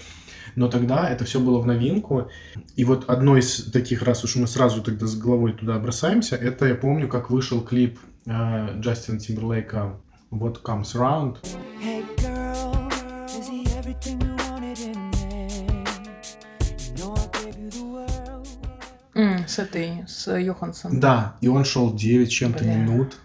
но тогда это все было в новинку. И вот одно из таких, раз уж мы сразу тогда с головой туда бросаемся, это я помню, как вышел клип э, Джастина Тимберлейка What Comes Around. Hey С этой, с Йоханссон. Да, и он шел 9 чем-то минут.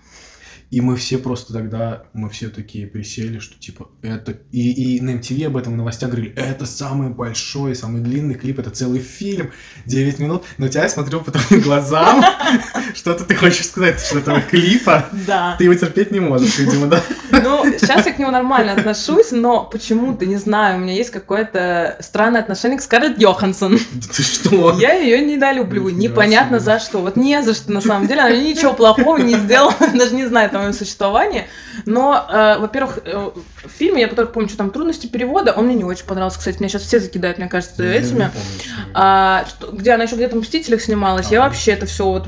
И мы все просто тогда, мы все такие присели, что типа это... И, и на MTV об этом в новостях говорили, это самый большой, самый длинный клип, это целый фильм, 9 минут. Но тебя я смотрю по твоим глазам, что-то ты хочешь сказать, что этого клипа Да. ты его терпеть не можешь, видимо, да? Ну, сейчас я к нему нормально отношусь, но почему-то, не знаю, у меня есть какое-то странное отношение к Скарлетт Йоханссон. Ты что? Я ее недолюбливаю, непонятно за что. Вот не за что, на самом деле, она ничего плохого не сделала, даже не знает о моем существовании. Но, э, во-первых, э, в фильме, я только помню, что там трудности перевода, он мне не очень понравился, кстати, меня сейчас все закидают, мне кажется, Я этими. помню. А, что- где она еще где-то в «Мстителях» снималась, я Ага. вообще это все вот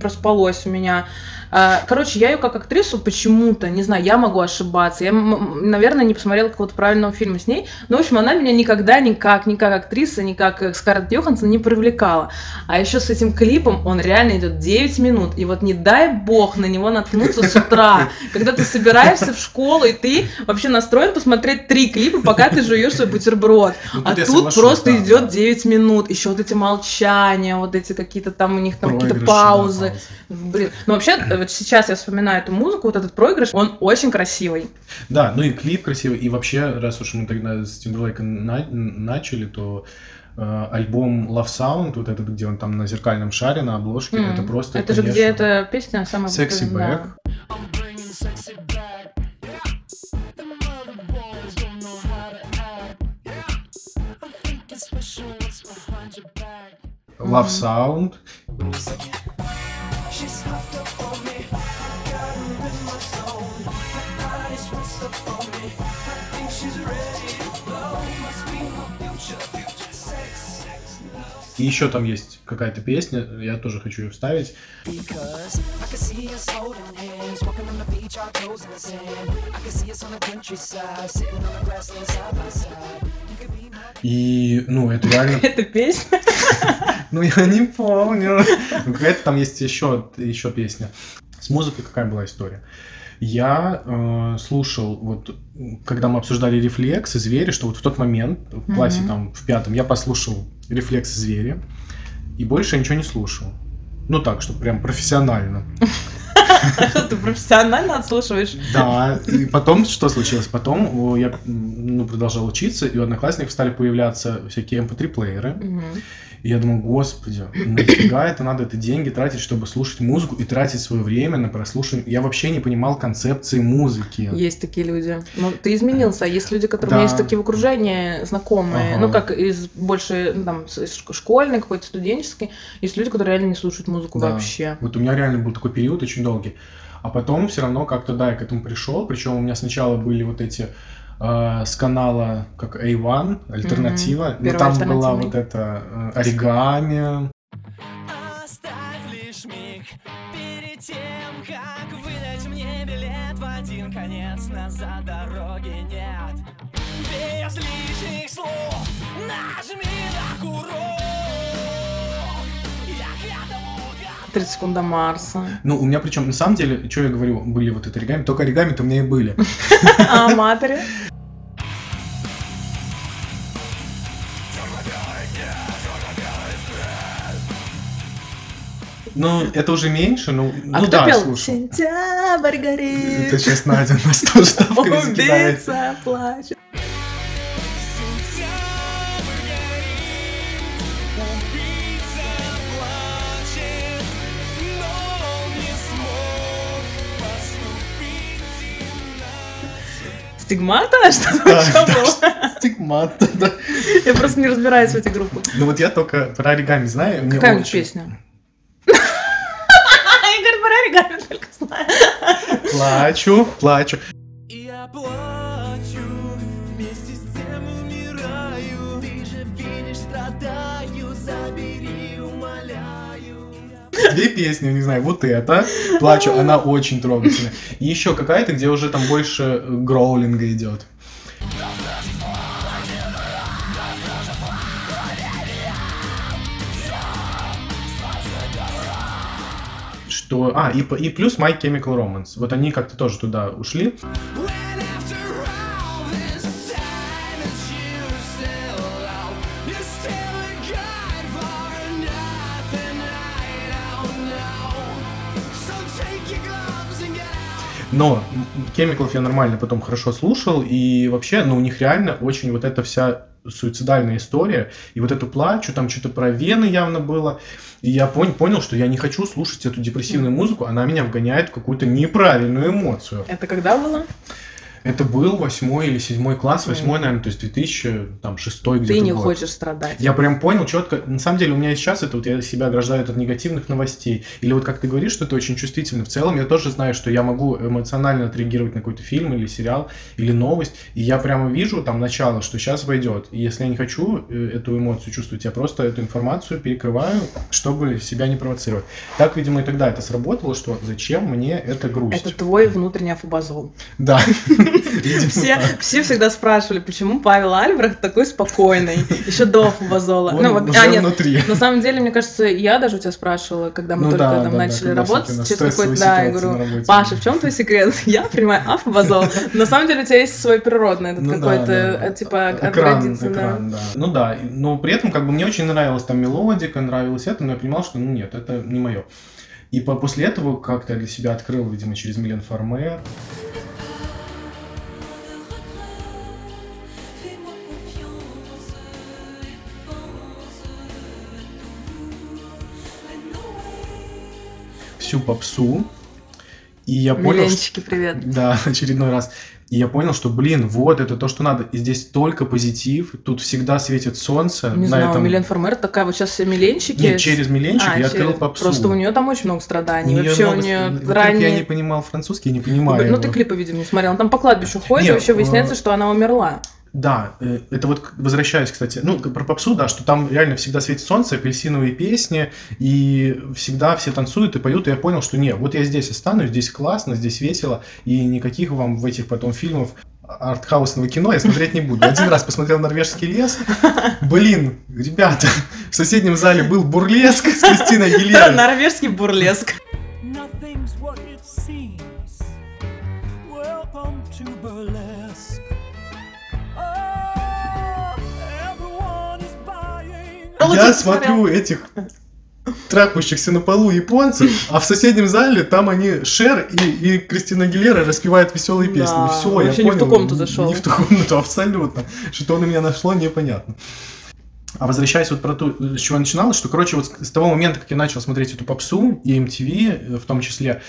проспалось у меня. А, Короче, я ее как актрису почему-то, не знаю, я могу ошибаться. Я, наверное, не посмотрела какого-то правильного фильма с ней. Но, в общем, она меня никогда никак, ни как актриса, ни как э, Скарлетт Йоханссон не привлекала. А еще с этим клипом он реально идет 9 минут. И вот не дай бог на него наткнуться с утра. Когда ты собираешься в школу, и ты вообще настроен посмотреть три клипа, пока ты жуешь свой бутерброд. Ну, А тут просто да, идет да. 9 минут. Еще вот эти молчания, вот эти какие-то там у них там какие-то да, паузы. Блин. Ну вообще, э, вот сейчас я вспоминаю эту музыку, вот этот проигрыш, он очень красивый. Да, ну и клип красивый, и вообще, раз уж мы тогда с Тимберлейком на- начали, то э, альбом Love Sound, вот этот, где он там на зеркальном шаре, на обложке, М. это просто, Это же конечно, где эта песня самая Sexy. Back. Bringing sexy И еще там есть какая-то песня, я тоже хочу ее вставить. И, ну, это реально... Эта песня. Ну, я не помню. Ну, какая-то там есть еще, еще песня. С музыкой какая была история? Я э, слушал, вот, когда мы обсуждали рефлекс и звери, что вот в тот момент, в классе Мгм. там в пятом, я послушал рефлекс и звери, и больше я ничего не слушал. Ну так, чтобы прям профессионально. Ты профессионально отслушиваешь? Да, и потом что случилось? Потом я ну, продолжал учиться, и у одноклассников стали появляться всякие mp3-плееры. Мгм. И я думаю, господи, нафига это надо, это деньги тратить, чтобы слушать музыку и тратить свое время на прослушивание. Я вообще не понимал концепции музыки. Есть такие люди. Ну, ты изменился. Есть люди, которые у меня Да. есть такие в окружении, знакомые. Ага. Ну, как из больше, ну, там, школьной, какой-то студенческой. Есть люди, которые реально не слушают музыку Да. вообще. Вот у меня реально был такой период очень долгий. А потом все равно как-то, да, я к этому пришел. Причем у меня сначала были вот эти э, с канала как A1, альтернатива. Мгм. Но Первый там была вот это э, оригами. Оставь лишь миг перед тем, как выдать мне билет в один конец Назад дороги нет Без лишних слов нажми на курок 30 секунд до Марса. Ну, у меня причем, на самом деле, что я говорю, были вот это оригами, только оригами-то у меня и были. А аматоре? Ну, это уже меньше, ну, А ну кто да, пел? слушай. Сентябрь горит. Это сейчас Надя нас тоже закидает. Убийца плачет. Стигмата? Что Да, что да, было? Стигмата, да. Я просто не разбираюсь в этих группах. Ну вот я только про оригами знаю. мне Какая у них песня? Игорь про оригами только знаю. Плачу, плачу. Я плачу, Две песни, не знаю, вот эта, плачу, она очень трогательная. И еще какая-то, где уже там больше э, гроулинга идет. Что... А, и, и плюс My Chemical Romance. Вот они как-то тоже туда ушли. Но Chemical я нормально потом хорошо слушал, и вообще, ну, у них реально очень вот эта вся суицидальная история, и вот эту плачу, там что-то про вены явно было, и я пон- понял, что я не хочу слушать эту депрессивную музыку, она меня вгоняет в какую-то неправильную эмоцию. Это когда было? Это был восьмой или седьмой класс, восьмой, Мгм. наверное, то есть 2006 где-то Ты не год. хочешь страдать. Я прям понял четко. На самом деле у меня сейчас это вот я себя ограждаю от негативных новостей. Или вот как ты говоришь, что ты очень чувствительный. В целом я тоже знаю, что я могу эмоционально отреагировать на какой-то фильм или сериал или новость. И я прямо вижу там начало, что сейчас войдет. И если я не хочу э, эту эмоцию чувствовать, я просто эту информацию перекрываю, чтобы себя не провоцировать. Так, видимо, и тогда это сработало, что зачем мне эта грусть? Это твой внутренний афобазол. Да. Все, все всегда спрашивали, почему Павел Альбрехт такой спокойный, еще до афобазола. Он Ну, вот, а, нет, внутри. на самом деле, мне кажется, я даже у тебя спрашивала, когда мы Ну только да, там да, да, начали когда работать, через какой-то, да, я говорю. Паша, в чем твой секрет? Я принимаю афобазол. На самом деле у тебя есть свой природный этот Ну да, какой-то, да, да. э, типа, экран, да. да. Ну да, но при этом как бы мне очень нравилась там мелодика, нравилось это, но я понимал, что ну нет, это не мое. И по- после этого как-то для себя открыл, видимо, через Милен Фармер. Всю попсу. И я понял, что... Привет. Да, очередной раз. И я понял, что, блин, вот это то, что надо. И здесь только позитив. Тут всегда светит солнце. Не на знаю, этом... Милен Фармер такая, вот сейчас все миленчики. Нет, через Миленчик А, я через- открыл попсу. Просто у нее там очень много страданий. У Вообще много- у нее Во-первых, Я не понимал французский, я не понимаю Ну, ты его. клипы, видимо, не смотрел. Он там по кладбищу ходит, и Нет, вообще выясняется, э, что она умерла. Да, э, это вот возвращаясь, кстати, ну, про попсу, да, что там реально всегда светит солнце, апельсиновые песни, и всегда все танцуют и поют, и я понял, что нет, вот я здесь останусь, здесь классно, здесь весело, и никаких вам в этих потом фильмов артхаусного кино я смотреть не буду. Один раз посмотрел «Норвежский лес», блин, ребята, в соседнем зале был бурлеск с Кристиной Агилерой. Норвежский бурлеск. Я посмотрел. смотрю этих трахающихся на полу японцев, а в соседнем зале там они Шер и, и Кристина Гилера распевают веселые Да, песни. Все, я вообще не в ту понял. комнату зашел. Не в ту комнату, абсолютно. Что на меня нашло, непонятно. А возвращаясь вот про то, с чего начиналось, что, короче, вот с с того момента, как я начал смотреть эту попсу и MTV в том числе,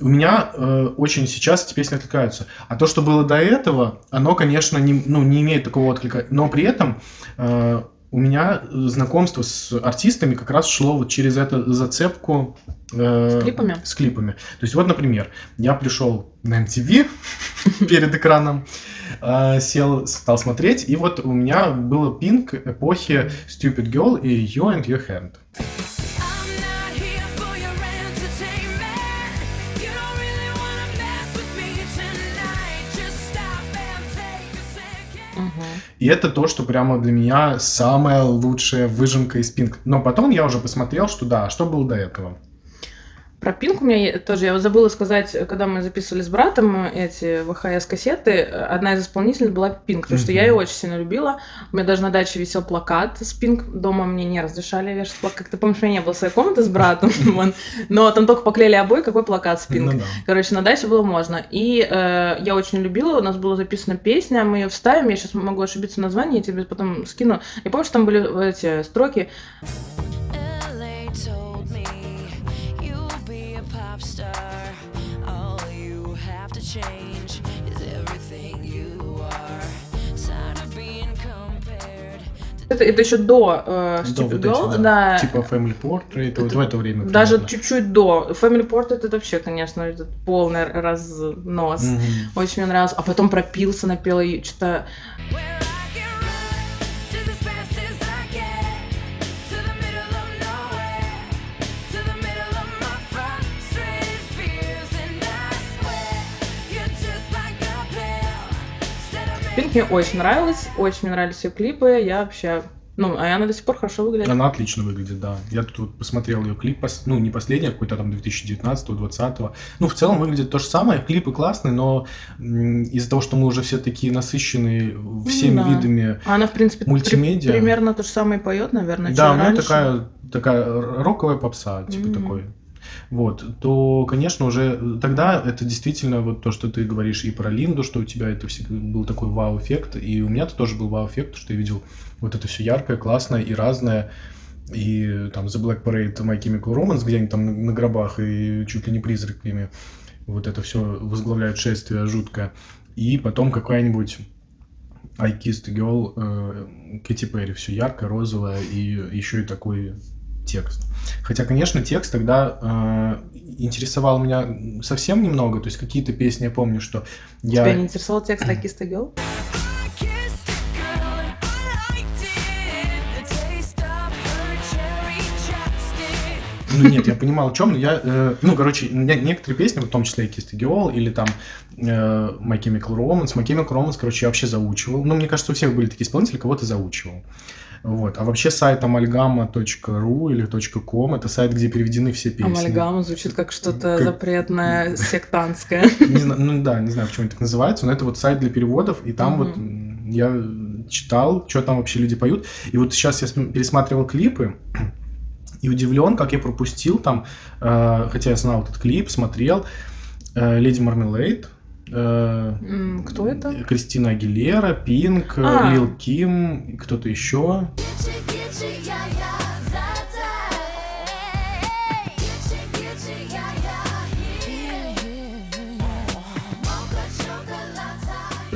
у меня э, очень сейчас эти песни откликаются. А то, что было до этого, оно, конечно, не, ну, не имеет такого отклика. Но при этом э, у меня знакомство с артистами как раз шло вот через эту зацепку э, С клипами? С клипами. То есть вот, например, я пришел на MTV перед экраном, э, сел, стал смотреть, и вот у меня было пинг эпохи Stupid Girl и You and Your Hand. И это то, что прямо для меня самая лучшая выжимка из пинг. Но потом я уже посмотрел, что да, что было до этого. Про Пинк у меня тоже, я забыла сказать, когда мы записывали с братом эти ВХС-кассеты, одна из исполнительниц была Пинк, потому что я ее очень сильно любила. У меня даже на даче висел плакат с Пинк, дома мне не разрешали вешать плакат. Как ты помнишь, у меня не было своей комнаты с братом, но там только поклеили обои, какой плакат с Пинк. Ну. Короче, на даче было можно. И э, я очень любила, у нас была записана песня, мы ее вставим, я сейчас могу ошибиться в названии, я тебе потом скину. Я помню, что там были эти строки Это, это еще до э, Да, Stupid вот эти, да. Типа Family Portrait, вот в это время. Даже примерно. чуть-чуть до. Family Portrait это вообще, конечно, этот полный разнос. Мгм. Очень мне нравилось. А потом пропился, напела и что-то... Пинк мне очень нравилась, очень мне нравились ее клипы. Я вообще... Ну, а она до сих пор хорошо выглядит. Она отлично выглядит, да. Я тут вот посмотрел ее клип, ну, не последний, а какой-то там 2019-2020. Ну, в целом выглядит то же самое. Клипы классные, но из-за того, что мы уже все такие насыщенные всеми Ну да. видами Она, в принципе, при- Мультимедиа. примерно то же самое поет, наверное, Да, у нее такая, такая роковая попса, типа Мгм. такой. Вот, то, конечно, уже тогда это действительно вот то, что ты говоришь и про Линду, что у тебя это всегда был такой вау-эффект, и у меня это тоже был вау-эффект, что я видел вот это все яркое, классное и разное, и там The Black Parade, My Chemical Romance, где они там на, гробах и чуть ли не призраками вот это все возглавляют шествие жуткое, и потом какая-нибудь I Kissed Girl, э, Кэти Перри, все яркое, розовое и еще и такой текст. Хотя, конечно, текст тогда э, интересовал меня совсем немного, то есть какие-то песни я помню, что я... Тебя не интересовал текст? I kissed a girl. Ну нет, я понимал, о чем, но я... э, ну, короче, не- некоторые песни, в том числе и Kissed a Girl, или там э, My Chemical Romance. My Chemical Romance, короче, я вообще заучивал. Ну, мне кажется, у всех были такие исполнители, кого-то заучивал. Вот. А вообще сайт amalgama.ru или .com это сайт, где переведены все песни. Амальгама звучит как что-то Как- запретное, сектантское. Не ну да, не знаю, почему это так называется, но это вот сайт для переводов, и там вот я читал, что там вообще люди поют. И вот сейчас я см- пересматривал клипы, и удивлен, как я пропустил там, э, хотя я знал этот клип, смотрел, э, Леди Мармелейд, э, Кто это? Кристина Агилера, Пинк, А. Лил Ким, и кто-то еще.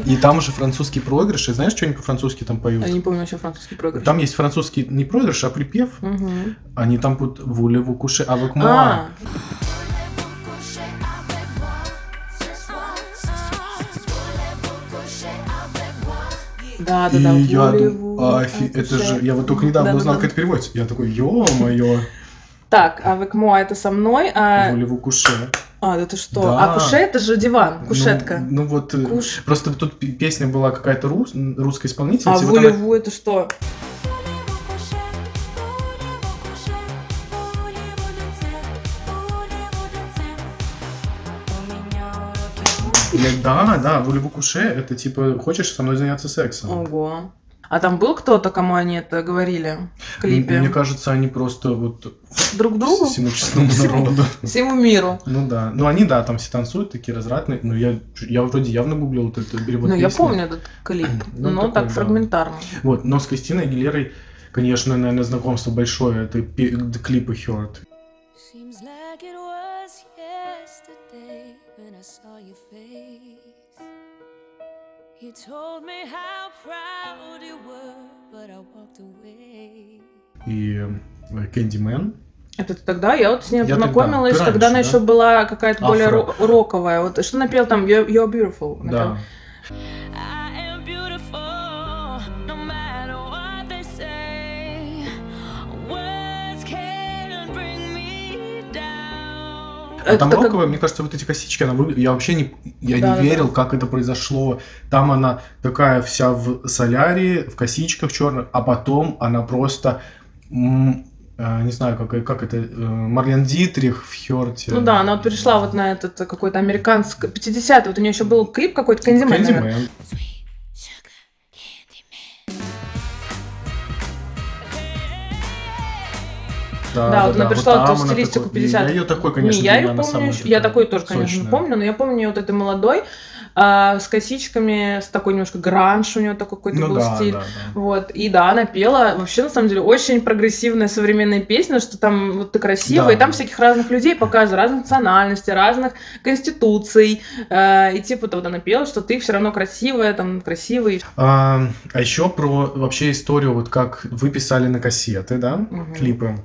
И там уже французский проигрыш, и знаешь, что они по-французски там поют? Я не помню вообще французский проигрыш. Там есть французский не проигрыш, а припев. Мгм. Они там будут вулеву куше, а вы А, да, да, И да. я Волеву, думаю, офи- это же, я вот только недавно Да, да, узнал, да. как это переводится. Я такой, ё-моё, Так, а Векмо это со мной, а... вулеву куше. А, это что? Да. А куше это же диван, кушетка. Ну, ну вот, э, Куш. просто тут песня была какая-то рус, русская исполнительница. А вот она- волеву это что? Я- Да, да, вулеву куше, это типа, хочешь со мной заняться сексом? Ого. А там был кто-то, кому они это говорили в клипе? Мне кажется, они просто вот Друг другу? всему честному народу. Всему миру. Ну да. Ну они, да, там все танцуют, такие развратные. Ну я, я вроде явно гуглил вот этот перевод ну, я помню этот клип, Ну, но такой, так да. фрагментарно. Вот, но с Кристиной Агилерой, конечно, наверное, знакомство большое. Это клипы Heard. И э, Candyman. Это тогда я вот с ней Я тогда. познакомилась, Ты когда она раньше, еще была какая-то более ро- роковая. Вот что напел там You're, You're Beautiful. Да. Там Это как- роковая, мне кажется, вот эти косички, она вы- я вообще не, я Да, да, не верил, как это произошло. Там она такая вся в солярии, в косичках черных, а потом она просто, э, не знаю, как, как это, э, Марлен Дитрих в Хёрте. Ну да, она вот перешла вот на этот какой-то американский 50 вот у нее еще был клип какой-то Кэндимен, наверное. Candyman. Да, вот она пришла в там она стилистику такой- 50. Я ее такой, конечно, не, я ее помню еще. Я такой тоже, конечно, сочная. помню, но я помню ее вот этой молодой, а, с косичками, с такой немножко гранж у нее такой какой-то Ну был да, стиль. да, да. Вот, и да, она пела вообще, на самом деле, очень прогрессивная современная песня, что там вот ты красивая, Да. и там всяких разных людей показывают, разных национальностей, разных конституций, э, и типа вот она пела, что ты все равно красивая, там, красивый. А, а еще про вообще историю, вот как вы писали на кассеты, да, Мгм. клипы.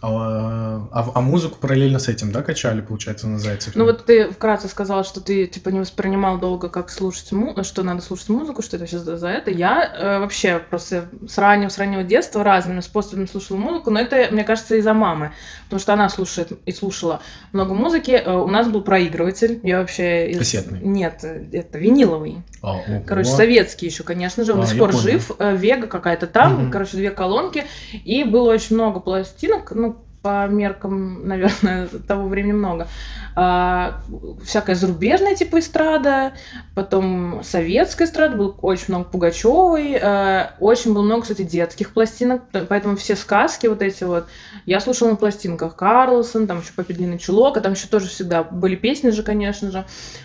А, а- а музыку параллельно с этим, да, качали, получается, на Зайцев? Ну вот ты вкратце сказала, что ты типа не воспринимал долго, как слушать му- что надо слушать музыку, что это сейчас за это. Я э, вообще просто с раннего, с раннего детства разными способами слушала музыку, но это, мне кажется, из-за мамы, потому что она слушает и слушала много музыки. Э, у нас был проигрыватель, я вообще... из- Кассетный? Нет, это виниловый. А, ого. Короче, советский еще, конечно же, он А, до сих пор понял. жив. э, Вега какая-то там, Мгм. короче, две колонки. И было очень много пластинок, ну, по меркам, наверное, того времени много. А, всякая зарубежная типа эстрада, потом советская эстрада, было очень много Пугачевой, э, очень было много, кстати, детских пластинок, поэтому все сказки вот эти вот я слушала на пластинках Карлсон, там еще Папе Длинный Чулок, а там еще тоже всегда были песни же, конечно же.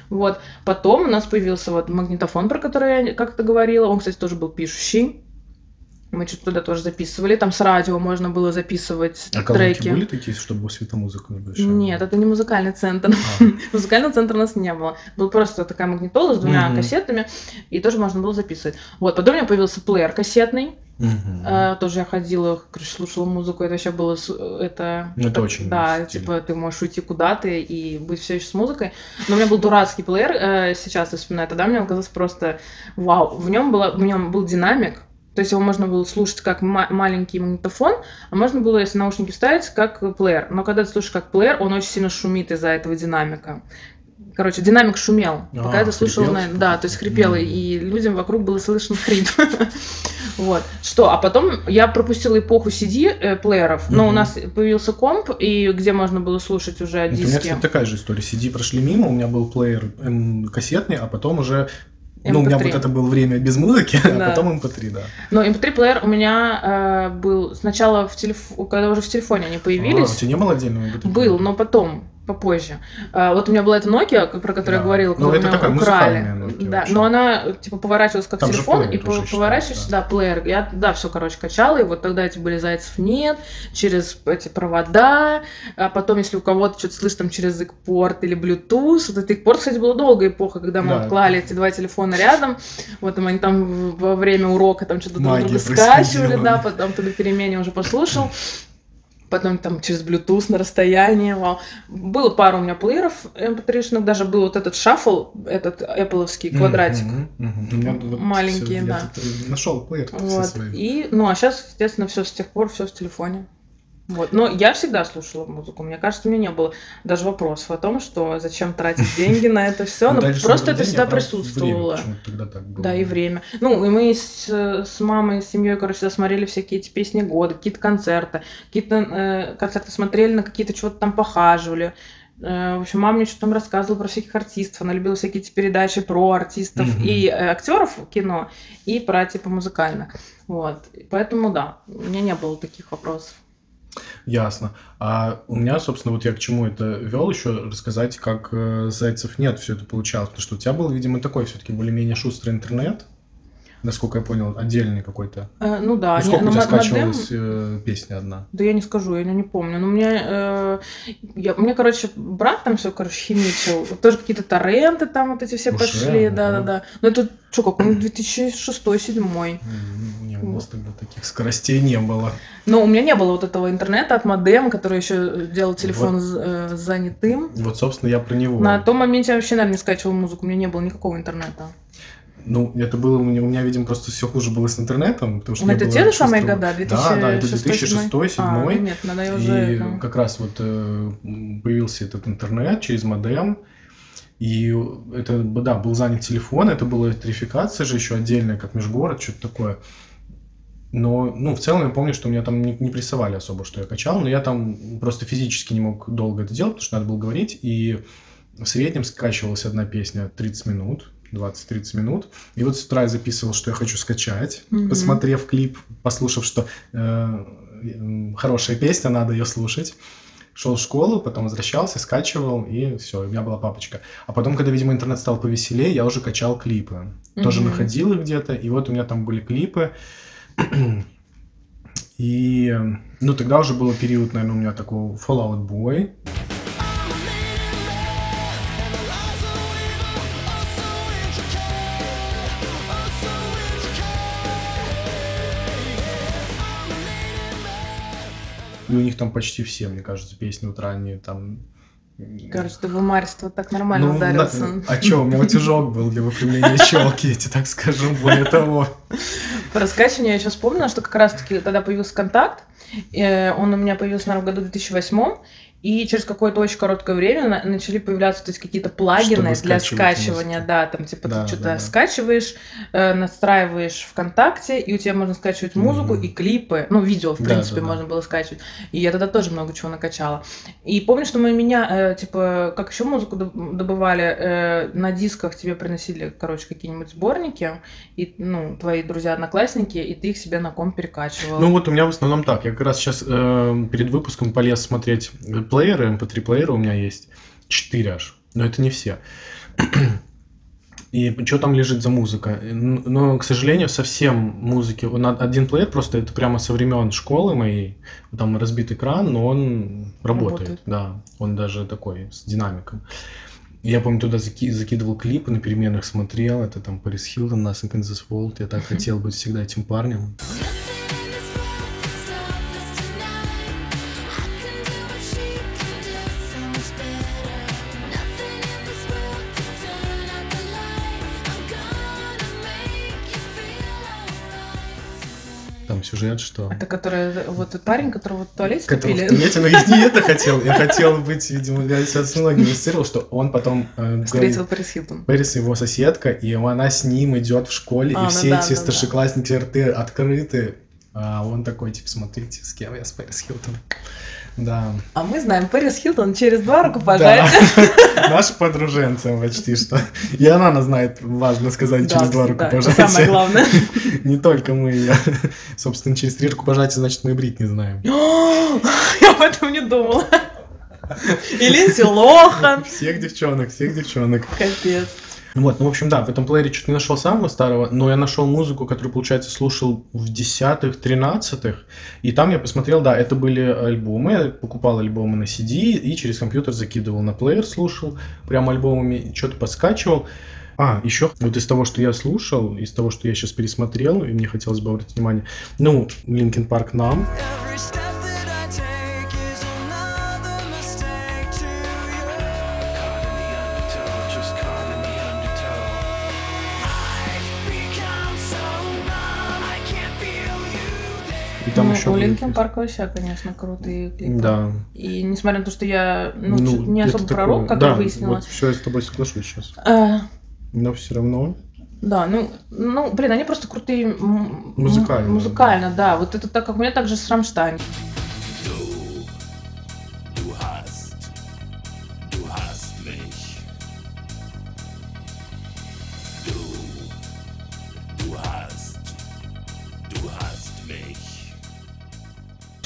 Вот. Потом у нас появился вот магнитофон, про который я как-то говорила. Он, кстати, тоже был пишущий. Мы что-то туда тоже записывали. Там с радио можно было записывать А треки. были такие, чтобы светомузыка небольшая? Нет, это не музыкальный центр. А, Музыкального центра у нас не было. Был просто такая магнитола с двумя Мгм. кассетами, и тоже можно было записывать. Вот, потом у меня появился плеер кассетный. мгм. Э, тоже я ходила, слушала музыку. Это вообще было... с- Это, Ну, это очень Да, стиль. типа ты можешь уйти куда-то и быть все еще с музыкой. Но у меня был дурацкий плеер, э, сейчас я вспоминаю. Тогда мне он казался просто вау. В нем, было, в нем был динамик, то есть его можно было слушать как ма- маленький магнитофон, а можно было, если наушники вставить, как плеер. Но когда ты слушаешь как плеер, он очень сильно шумит из-за этого динамика. Короче, динамик шумел, А, пока ты слушал, хрипел, на- да, то есть хрипело, Мгм. и людям вокруг было слышно хрип. Вот. Что, а потом я пропустила эпоху CD-плееров, но у Мгм. нас появился комп, и где можно было слушать уже Вот У меня, диски. кстати, такая же история. CD прошли мимо, у меня был плеер м, кассетный, а потом уже... Ну, у меня MP3. вот это было время без музыки, Да. а потом MP3, да. Но MP3-плеер у меня э, был сначала в телефоне, когда уже в телефоне они А, у появились, тебя не было отдельного MP3? был, но потом, попозже. А, вот у меня была эта Nokia, про которую Да. я говорила, Ну, которую меня украли. Nokia Да, но она типа поворачивалась как Там телефон, и уже по- считается, поворачиваешься, да. да, плеер. Я, да, все, короче, качала, и вот тогда эти были Зайцев нет, через эти провода, а потом, если у кого-то что-то слышишь там через порт или Bluetooth, вот это порт, кстати, была долгая эпоха, когда мы Да. вот клали эти два телефона рядом, вот там они там во время урока там что-то друг друга скачивали, да, потом ты на перемене уже послушал. Потом там через Bluetooth на расстоянии. Вау. Было пару у меня плееров mp3 даже был вот этот шаффл, этот Apple'овский квадратик. У меня вот Маленький, всё, я да. э, Нашел плеер все Вот. свои. И, ну, а сейчас, естественно, все с тех пор, все в телефоне. Вот. Но я всегда слушала музыку. Мне кажется, у меня не было даже вопросов о том, что зачем тратить деньги на это все. Ну, Ну, дальше просто это всегда присутствовало. Да, и время. Ну, и мы с, мамой, с семьей, короче, всегда смотрели всякие эти песни года, какие-то концерты. Какие-то э, концерты смотрели, на какие-то чего-то там похаживали. Э, В общем, мама мне что-то там рассказывала про всяких артистов. Она любила всякие эти передачи про артистов и э, актеров кино, и про типа музыкальных. Вот. Поэтому да, у меня не было таких вопросов. Ясно. А у меня, собственно, вот я к чему это вел еще рассказать, как э, Зайцев нет все это получалось. Потому что у тебя был, видимо, такой все-таки более-менее шустрый интернет. Насколько я понял, отдельный какой-то. Э, ну да, Ну, не- сколько на у тебя мо- модем- скачивалась э, песня одна? Да я не скажу, я не помню. Но у меня, э, я, мне, короче, брат там все, короче, химичил. Тоже какие-то торренты там вот эти все Уже, пошли, да-да-да. Ну это что, как, ну, 2006-2007. У нас тогда таких скоростей не было. Но у меня не было вот этого интернета от модема, который еще делал телефон з- э, занятым. Вот, собственно, я про него. На том моменте я вообще, наверное, не скачивала музыку, у меня не было никакого интернета. Ну, это было у меня, у меня, видимо, просто все хуже было с интернетом, потому что Ну, это те же самые года? Да, да, это 2006, 2006 А, ну 2007 нет, надо я уже... И ну. как раз вот э, появился этот интернет через модем. И это, да, был занят телефон, это была электрификация же еще отдельная, как межгород, что-то такое. Но, ну, в целом я помню, что меня там не, не прессовали особо, что я качал, но я там просто физически не мог долго это делать, потому что надо было говорить, и в среднем скачивалась одна песня 30 минут, 20-30 минут. И вот с утра я записывал, что я хочу скачать, Мгм. посмотрев клип, послушав, что э, хорошая песня, надо ее слушать. Шел в школу, потом возвращался, скачивал, и все, у меня была папочка. А потом, когда, видимо, интернет стал повеселее, я уже качал клипы. Тоже Мгм. находил их где-то, и вот у меня там были клипы. И, ну, тогда уже был период, наверное, у меня такого Fallout Boy. И у них там почти все, мне кажется, песни вот ранние там... Короче, ты в умарство так нормально Ну, ударился. на- А что, у меня утюжок был для выпрямления челки, я тебе так скажу, более того. По раскачиванию я еще вспомнила, что как раз-таки тогда появился контакт. э, Он у меня появился, наверное, в году 2008 и через какое-то очень короткое время на- начали появляться то есть, какие-то плагины Чтобы для скачивания, музыку. да, там типа Да, ты что-то да, да. скачиваешь, э, настраиваешь ВКонтакте, и у тебя можно скачивать музыку Мгм. и клипы, ну, видео, в Да, принципе, да, да. можно было скачивать. И я тогда тоже много чего накачала. И помню, что мы меня, э, типа, как еще музыку доб- добывали, э, на дисках тебе приносили, короче, какие-нибудь сборники, и, ну, твои друзья-одноклассники, и ты их себе на ком перекачивал. Ну вот у меня в основном так. Я как раз сейчас перед выпуском полез смотреть плееры, mp3 плееры у меня есть. Четыре аж. Но это не все. И что там лежит за музыка? Н- Но, к сожалению, совсем музыки... Он один плеер просто это прямо со времен школы моей. Там разбит экран, но он работает. Работает. Да, он даже такой, с динамиком. Я помню, туда заки- закидывал клипы, на переменах смотрел. Это там Парис Хилтон, in this world. Я так хотел быть всегда этим парнем. Сюжет, что... Это который, вот парень, которого в туалете Который в туалете, но я не это хотел. Я хотел быть, видимо, я себя с многими ассоциировал, что он потом э, Встретил Пэрис Хилтон. Пэрис его соседка, и она с ним идет в школе, А, и ну все да, эти да. старшеклассники рты открыты. А он такой, типа, смотрите, с кем я с Пэрис Хилтон. Да. А мы знаем Пэрис Хилтон через два рукопожатия. Да. Наша подруженца почти что. И она нас знает, важно сказать, Да, через два да, это рукопожатия. самое главное. Не только мы ее. Собственно, через три рукопожатия, значит, мы и брить не знаем. Я об этом не думала. И Линдси Лохан. Всех девчонок, всех девчонок. Капец. Вот, ну, в общем, да, в этом плеере чуть не нашел самого старого, но я нашел музыку, которую, получается, слушал в десятых, тринадцатых, и там я посмотрел, да, это были альбомы, я покупал альбомы на CD и через компьютер закидывал на плеер, слушал прям альбомами, что-то подскачивал. А, еще вот из того, что я слушал, из того, что я сейчас пересмотрел, и мне хотелось бы обратить внимание, ну, Linkin Park нам, Every step и там Ну, еще... у Линкен Парк вообще, конечно, крутые клипы. Да. И несмотря на то, что я ну, Ну, не особо такое- пророк, как да, я выяснила. вот все, я с тобой соглашусь сейчас. Э, Но все равно... Да, ну, ну, блин, они просто крутые Музыкально, Музыкально, да. Вот это так как у меня также с Рамштайн.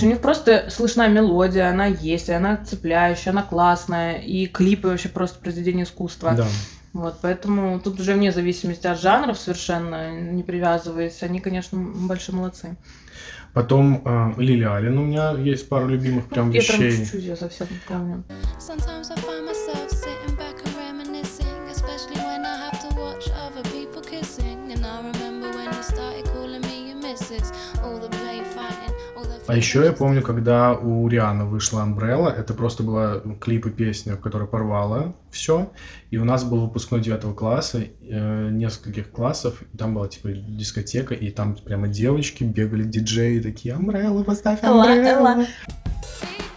У них просто слышна мелодия, она есть, и она цепляющая, она классная, и клипы вообще просто произведение искусства. Да. Вот, поэтому тут уже вне зависимости от жанров совершенно не привязываясь, они, конечно, большие молодцы. Потом э, Лили Аллен у меня есть пару любимых прям Я прям вещей. чуть-чуть, я совсем не помню. А еще я помню, когда у Рианы вышла Umbrella, это просто была клип и песня, которая порвала все. И у нас был выпускной девятого класса, э, нескольких классов, и там была типа дискотека, и там прямо девочки бегали, диджеи такие, Umbrella, поставь Элла, Umbrella. Элла. Because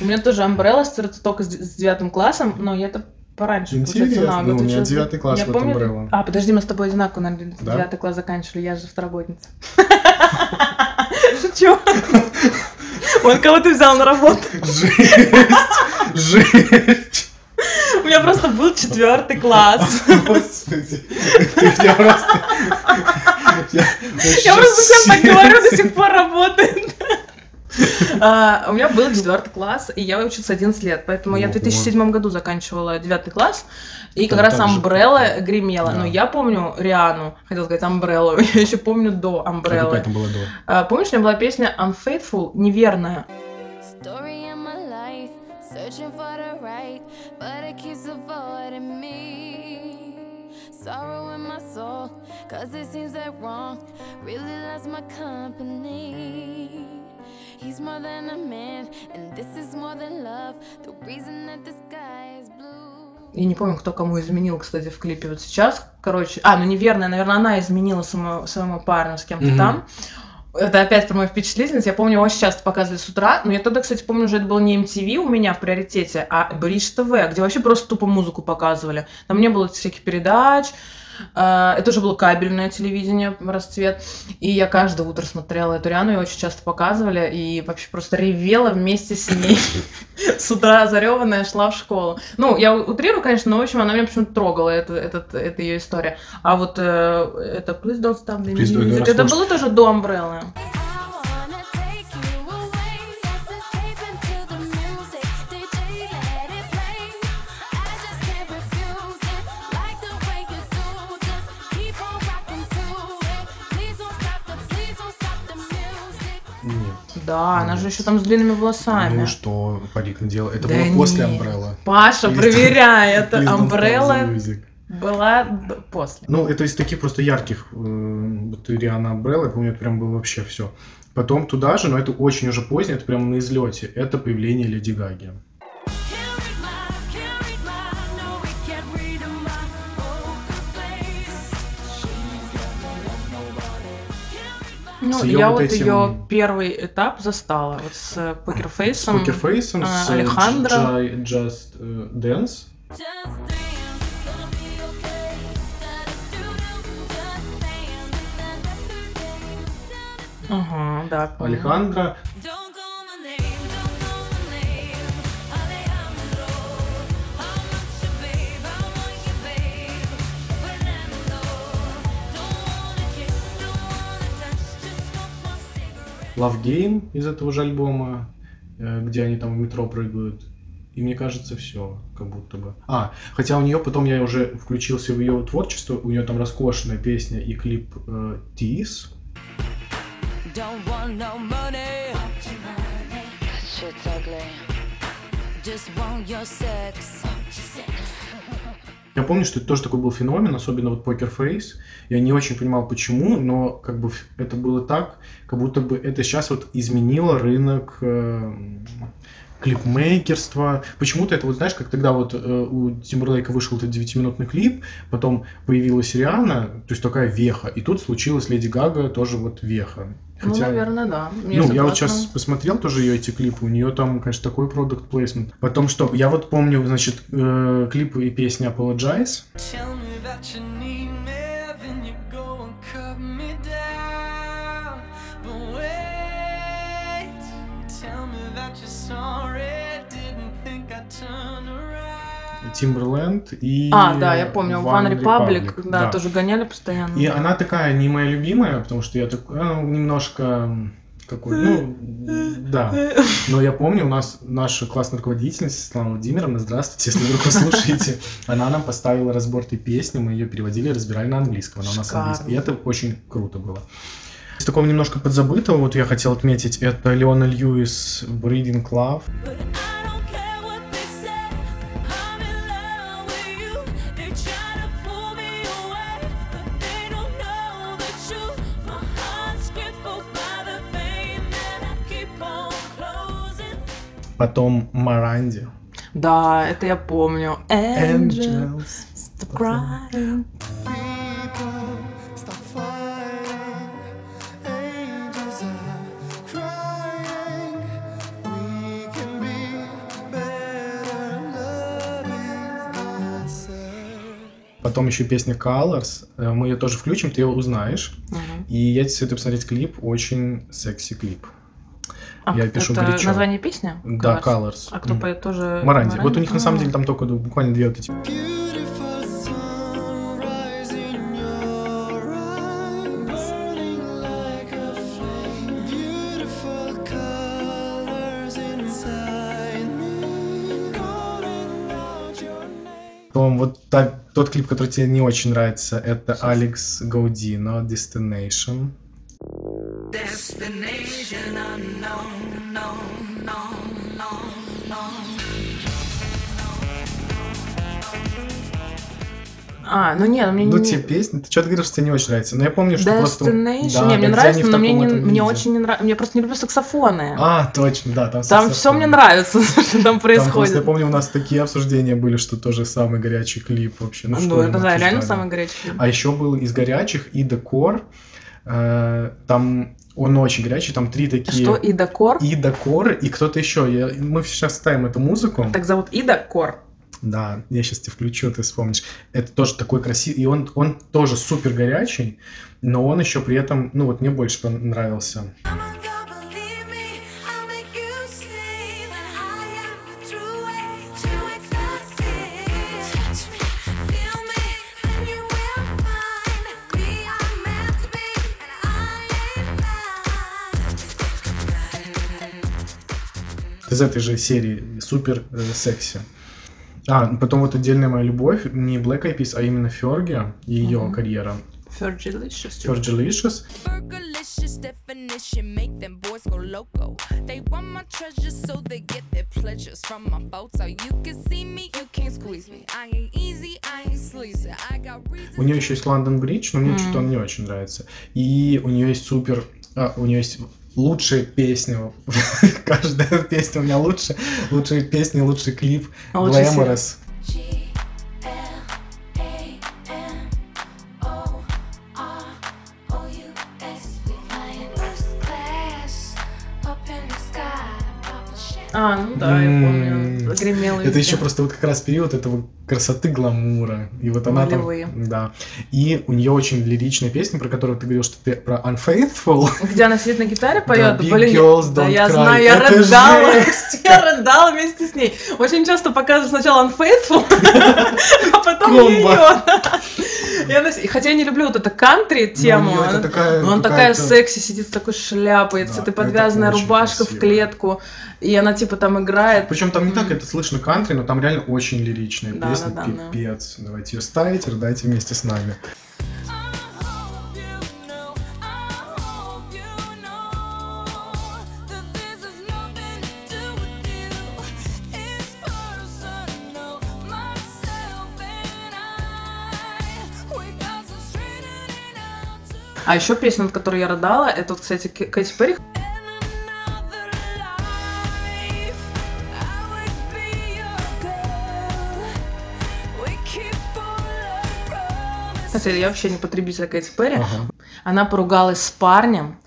У меня тоже Umbrella ассоциируется только с, с девятым классом, но я это пораньше, Интересно, ну, у меня девятый класс, Я вот помню- Umbrella. А, подожди, мы с тобой одинаково, наверное, Да? девятый класс заканчивали, я же второгодница. Шучу. Он кого ты взял на работу? Жесть! Жесть! У меня просто был четвертый класс. Господи, меня просто... Я Я просто всем так говорю, до сих пор работает. А, У меня был четвертый класс, и я учился 11 лет, поэтому я в Ого. 2007 году заканчивала девятый класс, и как раз. Umbrella гремела. Но я помню Риану, хотел сказать Umbrella, я еще помню до А какая Umbrella. там была до? А, Помнишь, у меня была песня Unfaithful, неверная. Story in my life, searching for the right, but it keeps avoiding me. Sorrow in my soul, cause it seems that wrong really loves my company. He's more than a man, and this is more than love. The reason that the sky is blue. Я не помню, кто кому изменил, кстати, в клипе вот сейчас. Короче, а, ну неверная, наверное, она изменила своему, своему парню с кем-то Мгм. там. Это опять про мою впечатлительность. Я помню, его очень часто показывали с утра. Но я тогда, кстати, помню, уже это было не MTV у меня в приоритете, а Бридж ТВ, где вообще просто тупо музыку показывали. Там не было всяких передач. А, Это уже было кабельное телевидение, расцвет. И я каждое утро смотрела эту Риану, ее очень часто показывали. И вообще просто ревела вместе с ней. С утра зареванная шла в школу. Ну, я утрирую, конечно, но, в общем, она меня почему-то трогала, это, этот, эта ее история. А вот э, это Please Don't Stop the Music, это было тоже до Umbrella. Да, она же еще там с длинными волосами. Ну что парик надела? Это Да было после нет. Umbrella. Паша, Please проверяй, это music. была после. Ну, это из таких просто ярких, э, вот Риана Umbrella, я помню, это прям было вообще все. Потом туда же, но это очень уже позднее, это прям на излете, это появление Леди Гаги. Ну, её я вот вот этим- ее первый этап застала, вот с э, С покерфейсом. Покерфейсом, а, с Алехандро. Just э, Dance. Just dance. Ага, да. Алехандро. Love Game из этого же альбома, э, где они там в метро прыгают. И мне кажется, все, как будто бы. А, хотя у нее потом я уже включился в ее творчество, у нее там роскошная песня и клип э. Just want your sex. Я помню, что это тоже такой был феномен, особенно вот Poker Face. Я не очень понимал, почему, но как бы это было так, как будто бы это сейчас вот изменило рынок клипмейкерства. Почему-то это вот, знаешь, как тогда вот э, у Тимберлейка вышел этот 9-минутный клип, потом появилась Риана, то есть такая веха, и тут случилась Леди Гага, тоже вот веха. Ну, наверное, да. ну, я вот сейчас посмотрел тоже ее эти клипы, у нее там, конечно, такой продукт плейсмент. Потом что, я вот помню, значит, э, клипы и песни Apologize. Tell me that you need Timberland и... А, да, я помню, One Republic, да, да. тоже гоняли постоянно. И она такая не моя любимая, потому что я такой, ну, немножко какой, ну, да. Но я помню, у нас наша классная руководительница Светлана Владимировна, здравствуйте, если вдруг вы слушаете, она нам поставила разбор этой песни, мы ее переводили, разбирали на английском, она у нас английский. И это очень круто было. Из такого немножко подзабытого, вот я хотел отметить, это Леона Льюис «Breeding Love». Потом Маранди. Да, это я помню. Angel, Angels. stop crying. Потом еще песня Colors. Э, Мы ее тоже включим, ты ее узнаешь. Мгм. И я тебе советую посмотреть клип, очень секси клип. А, Я пишу это горячо. название песни? Да, Colors. А кто М. поет тоже? Маранди. Вот у них на самом деле там только буквально две вот эти. Потом вот та- тот клип, который тебе не очень нравится, это Алекс Гаудино, Destination. Destination unknown, А, ну нет, мне Ну, не... те песни, ты что-то говоришь, что тебе не очень нравится. Но я помню, что просто... Destination. Да, не, мне нравится, но мне, не, мне очень не нравится. Мне просто не люблю саксофоны. А, точно, да, там там все мне нравится, что там Там происходит. просто, я помню, у нас такие обсуждения были, что тоже самый горячий клип вообще. Ну, Ну, это да, реально самый горячий. фильм. А еще был из горячих и Декор. Э, Там он очень горячий, там три такие... Что, Ида Кор? Ида Кор и кто-то еще. Я, мы сейчас ставим эту музыку. Так зовут Ида Кор. Да, я сейчас тебе включу, ты вспомнишь. Это тоже такой красивый. И он, он тоже супер горячий, но он еще при этом, ну вот мне больше понравился. Из этой же серии супер э, секси. А, потом вот отдельная моя любовь, не Black Eyed Peas, а именно Ферги и ее Мгм. карьера. Fergalicious. Fergalicious. Fergalicious definition make them boys go loco. They want my treasures so they get their pleasures from my photo. You can see me, you can't squeeze me. I ain't easy, I ain't sleazy. I got reasons. У нее еще есть London Bridge, но мне Мгм. что-то он не очень нравится. И у нее есть супер... а, у нее есть лучшая песня. Каждая песня у меня лучше. Лучшая песня, лучший клип. А. Glamorous. G А, ну да, я помню. Гремело Это еще просто вот как раз период этого красоты гламура. И вот она там... Да. И у нее очень лиричная песня, про которую ты говорил, что ты про Unfaithful. Где она сидит на гитаре, поет, Big Girls Don't я знаю, я рыдала, я рыдала вместе с ней. Очень часто показывают сначала Unfaithful, а потом ее. Хотя я не люблю вот эту кантри тему, Ну, у неё это она- такая но она такая какая-то- секси, сидит с такой шляпой, с этой это подвязанная очень рубашка в клетку, и она типа там играет. Причем там не так это слышно кантри, но там реально очень лиричная Да, песня, да, да, да. пипец. Давайте ее ставить, рыдайте вместе с нами. А еще песня, над которой я рыдала, это, вот, кстати, Кэти Перри. Кстати, я вообще не потребитель Перри. Ага. Она поругалась с парнем.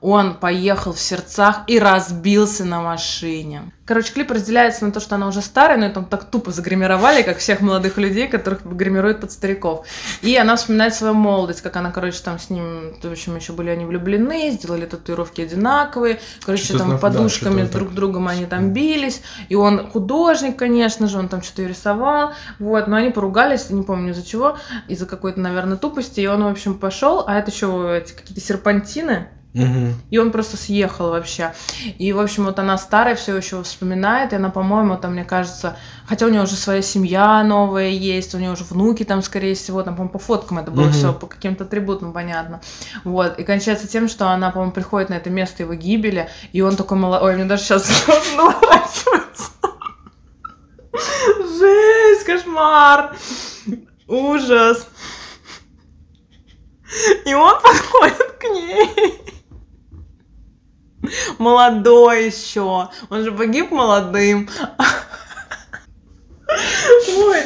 Он поехал в сердцах и разбился на машине. Короче, клип разделяется на то, что она уже старая, но ее там так тупо загримировали, как всех молодых людей, которых гримируют под стариков. И она вспоминает свою молодость, как она, короче, там с ним, в общем, еще были они влюблены, сделали татуировки одинаковые, короче, Что-то там знаю, да, подушками что-то друг так. другом они там бились, и он художник, конечно же, он там что-то рисовал, вот, но они поругались, не помню из-за чего, из-за какой-то, наверное, тупости, и он, в общем, пошел, а это еще эти какие-то серпантины, И он просто съехал вообще. И, в общем, вот она старая все еще вспоминает, и она, по-моему, там, мне кажется, хотя у нее уже своя семья новая есть, у нее уже внуки там, скорее всего, там, по-моему, по фоткам это было все, по каким-то атрибутам понятно. Вот, и кончается тем, что она, по-моему, приходит на это место его гибели, и он такой молодой, ой, мне даже сейчас. Жесть, кошмар, ужас. И он подходит к ней. Молодой еще. Он же погиб молодым. Ой,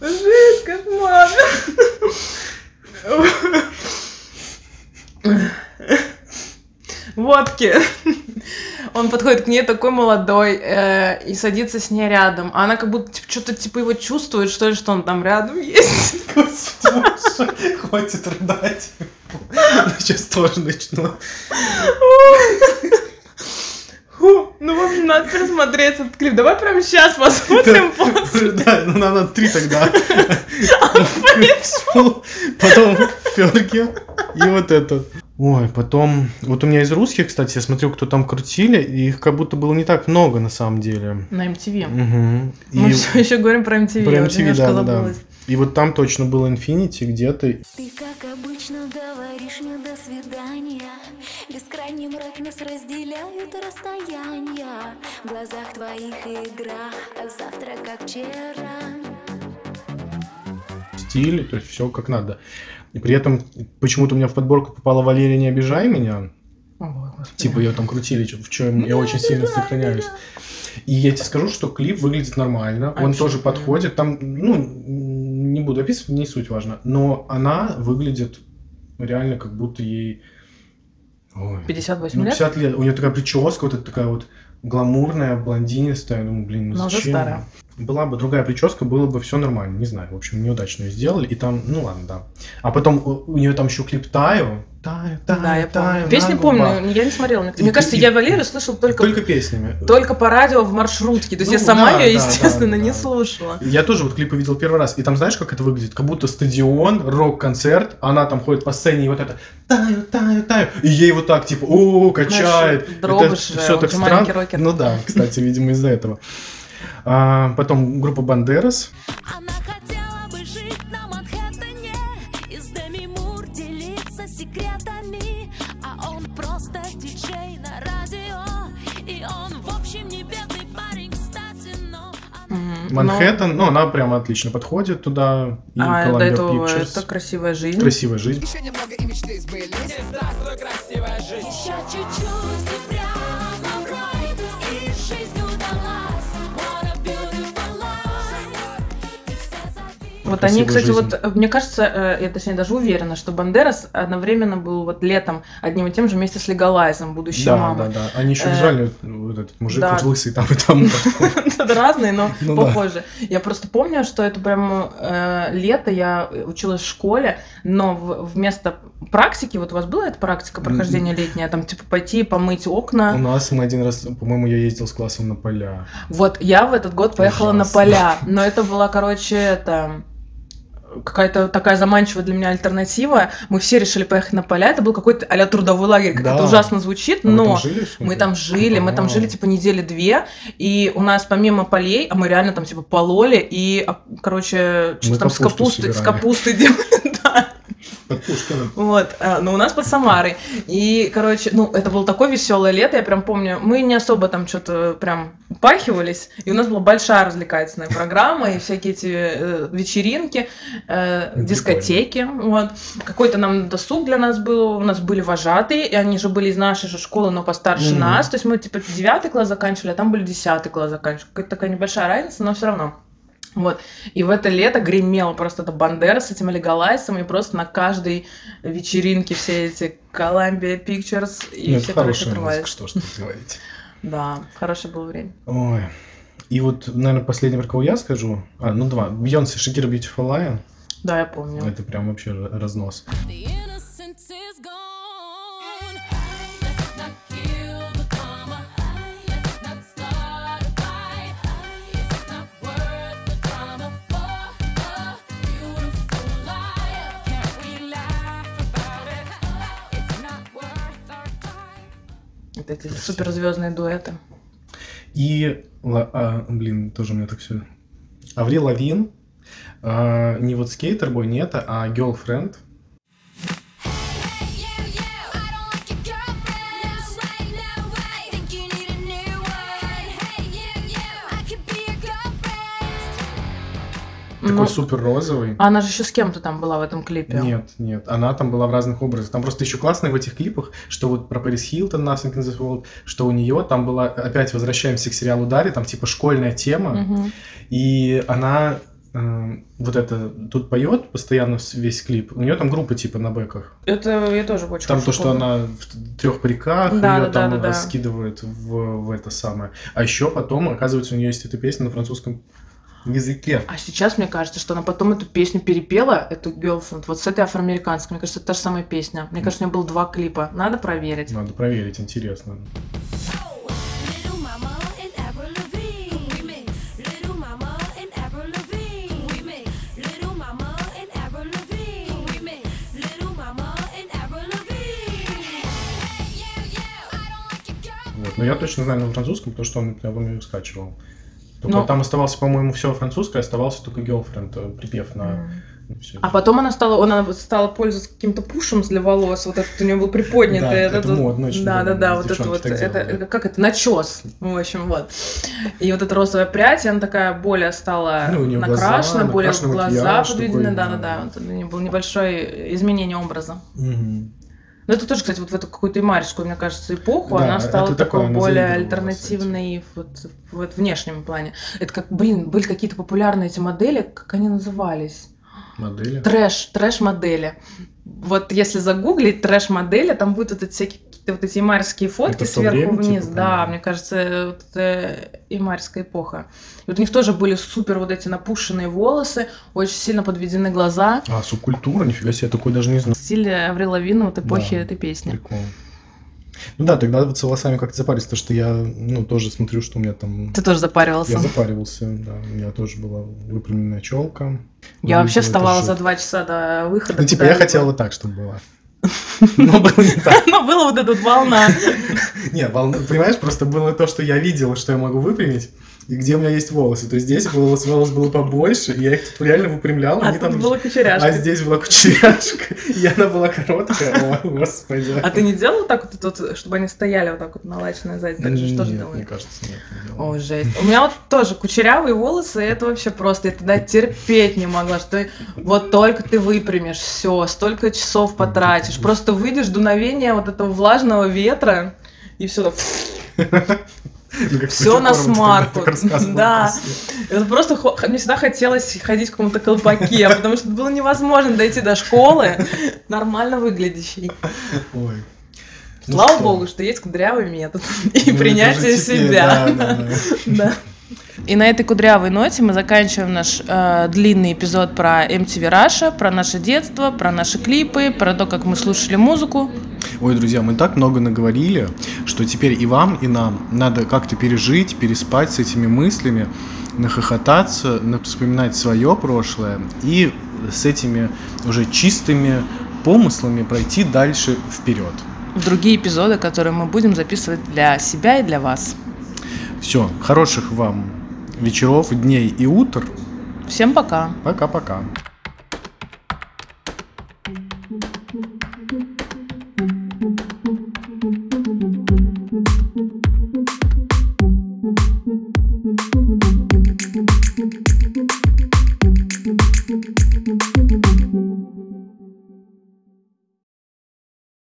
жесть, кошмар. Водки. Он подходит к ней такой молодой э, и садится с ней рядом. А она как будто типа, что-то типа его чувствует, что ли, что он там рядом есть. Господи, хватит рыдать. Сейчас тоже начну. Фу, ну, в общем, надо пересмотреть этот клип. Давай прямо сейчас посмотрим после. Да, ну надо три тогда. Потом Ферки и вот этот. Ой, потом... Вот у меня из русских, кстати, я смотрел, кто там крутили, и их как будто было не так много на самом деле. На MTV. Мы И все еще говорим про MTV. про я вот MTV, немножко да, да. И вот там точно был Infinity где-то. Ты, как обычно, говоришь мне до свидания Бескрайний мрак нас разделяют расстояния В глазах твоих игра, а завтра как вчера стиль, то есть все как надо. И при этом почему-то у меня в подборку попала Валерия «Не обижай меня». Господи. Типа ее там крутили, в чем я очень сильно сохраняюсь. И я тебе скажу, что клип выглядит нормально, он тоже подходит. Там, ну, не буду описывать, не суть важно. Но она выглядит реально как будто ей... Ой, 58 ну, лет? 50 лет. У нее такая прическа, вот эта такая вот гламурная, блондинистая. Ну, блин, ну Но уже зачем? старая. Была бы другая прическа, было бы все нормально. Не знаю, в общем, неудачно ее сделали. И там, ну ладно, да. А потом у, у нее там еще клип Таю. Таю, Таю, Да, я Таю. помню. Песни на губах». помню, я не смотрела. Мне, И- мне кажется, и- я Валерию слышала только, Только песнями. только по радио в маршрутке. То есть Ну, я сама да, ее, да, естественно, да, не слушала. Я тоже вот клипы видел первый раз. И там знаешь, как это выглядит? Как будто стадион, рок-концерт. Она там ходит по сцене и вот это таю, таю, таю. И ей вот так, типа, о, качает. Знаешь, же, все так странно. рокер. Ну да, кстати, видимо, из-за этого. А, потом группа Бандерас. Она хотела бы жить на Манхэттене И с Деми Мур делиться секретами А он просто диджей на радио И он, в общем, не бедный парень, кстати, но... Мгм. Манхэттен, ну, она прямо отлично подходит туда. И Но- А до Columbia этого Pictures. это красивая жизнь. Красивая жизнь. Еще немного и мечты сбылись Здравствуй, красивая жизнь Вот они, кстати, жизнь. вот, э, мне кажется, э, я точнее даже уверена, что Бандерас одновременно был вот летом одним и тем же вместе с Легалайзом, будущей Да, мамой. да, да. Они еще Э, визуально, вот этот мужик да. лысый там и там. Разные, но Ну да. похожи. Я просто помню, что это прям э, лето, я училась в школе, но вместо практики, вот у вас была эта практика прохождения летняя, там типа пойти помыть У окна. нас мы один раз, по-моему, я ездил с классом на поля. Вот я в этот год поехала на поля, но это была, короче, это какая-то такая заманчивая для меня альтернатива. Мы все решили поехать на поля. Это был какой-то а трудовой лагерь, как Да. это ужасно звучит, А но там жили? Мы там жили, мы там жили типа недели две, и у нас помимо полей, а мы реально там типа пололи и, а, короче, что Мы там с капусту капустой, с капустой делали. Под Пушкиным. Вот, а, но у нас под Самарой. И, короче, ну, это было такое веселое лето, я прям помню, мы не особо там что-то прям упахивались, и у нас была большая развлекательная программа, и всякие эти э, вечеринки, э, дискотеки, вот. Какой-то нам досуг для нас был, у нас были вожатые, и они же были из нашей же школы, но постарше нас, то есть мы, типа, девятый класс заканчивали, а там были десятый класс заканчивали. Какая-то такая небольшая разница, но все равно. Вот. И в это лето гремела просто эта Бандера с этим Леголайсом, и просто на каждой вечеринке все эти Columbia Pictures, и Ну, все, это короче, музыка, что ж тут говорить. Да, хорошее было время. Ой. И вот, наверное, последнее, про кого я скажу. А, ну два. Бейонсе, Шакира, Beautiful Lion. Да, я помню. Это прям вообще разнос. The Вот эти суперзвездные дуэты. И, а, блин, тоже у меня так все. Аврил Лавин. а, не вот скейтербой, нет, а girlfriend. Такой Ну, супер розовый. а она же еще с кем-то там была в этом клипе. Нет, нет, она там была в разных образах. Там просто еще классно в этих клипах, что вот про Пэрис Хилтон, Nothing in this world, что у нее там была, опять возвращаемся к сериалу Дарья, там типа школьная тема, Мгм. и она э, вот это тут поет постоянно весь клип. У нее там группа типа на бэках. Это я тоже очень Там то, что помню. она в трех париках, Да, ее да, там да, да, да. скидывают в, в это самое. А еще потом, оказывается, у нее есть эта песня на французском языке. А сейчас мне кажется, что она потом эту песню перепела, эту Girlfriend, вот с этой афроамериканской. Мне кажется, это та же самая песня. Мне кажется, у нее было два клипа. Надо проверить. Надо проверить, интересно. Вот. Но я точно знаю на французском, потому что он его скачивал. Только Но- там оставался, по-моему, все французское, оставался только girlfriend, э, припев на всё А потом она стала, она стала пользоваться каким-то пушем для волос. Вот этот у нее был приподнятый. Да, этот это модно очень Да, да, да, вот это вот, это, как это, начес. В общем, вот. И вот эта розовая прядь, она такая более стала Ну, глаза, накрашена, более глаза подведены. Да, да, да. у нее было небольшое изменение образа. Но это тоже, кстати, вот в эту какую-то имарскую, мне кажется, эпоху, Да, она стала такой более альтернативной вот, в вот внешнем плане. Это как, блин, были какие-то популярные эти модели, как они назывались? Модели. Трэш, трэш-модели. Вот если загуглить трэш-модели, там будут вот эти всякие какие-то вот эти имарские фотки Это сверху время, вниз. типа, да, мне кажется, вот это имарская эпоха. И вот у них тоже были супер вот эти напушенные волосы, очень сильно подведены глаза. А, субкультура, нифига себе, я такой даже не знал. Стиль Аврил Лавина вот эпохи Да. этой песни. Прикол. Ну да, тогда вот с волосами как-то запариться, потому что я, ну, тоже смотрю, что у меня там... Ты тоже запаривался. Я запаривался, да, у меня тоже была выпрямленная челка. Я вообще вставала за два часа до выхода. Ну, типа, я куда-либо. хотел вот так, чтобы было. Но было не так. Но была вот эта волна. Нет, волна- понимаешь, просто было то, что я видел, что я могу выпрямить, и где у меня есть волосы. То есть здесь волос, волос было побольше, и я их реально выпрямлял, А они тут там... была А кучеряшка. здесь была кучеряшка, и она была короткая. О, господи. А ты не делал вот так вот, вот, чтобы они стояли вот так вот налаченные сзади? Так же что же делали? мне кажется, нет. не. О, жесть. У меня вот тоже кучерявые волосы, и это вообще просто. Я тогда терпеть не могла, что вот только ты выпрямишь, все, столько часов потратишь. Просто выйдешь, дуновение вот этого влажного ветра, и все Ну, как Всё в на смарку. Да. Это просто мне всегда хотелось ходить в каком-то колпаке, потому что было невозможно дойти до школы нормально выглядящей. Ой. Ну Слава богу, что есть кудрявый метод и Ну, это принятие себя. Да. И на этой кудрявой ноте мы заканчиваем наш э, длинный эпизод про MTV Russia, про наше детство, про наши клипы, про то, как мы слушали музыку. Ой, друзья, мы так много наговорили, что теперь и вам, и нам надо как-то пережить, переспать с этими мыслями, нахохотаться, на- вспоминать свое прошлое и с этими уже чистыми помыслами пройти дальше вперед. В другие эпизоды, которые мы будем записывать для себя и для вас. Все, хороших вам вечеров, дней и утр. Всем пока! Пока-пока.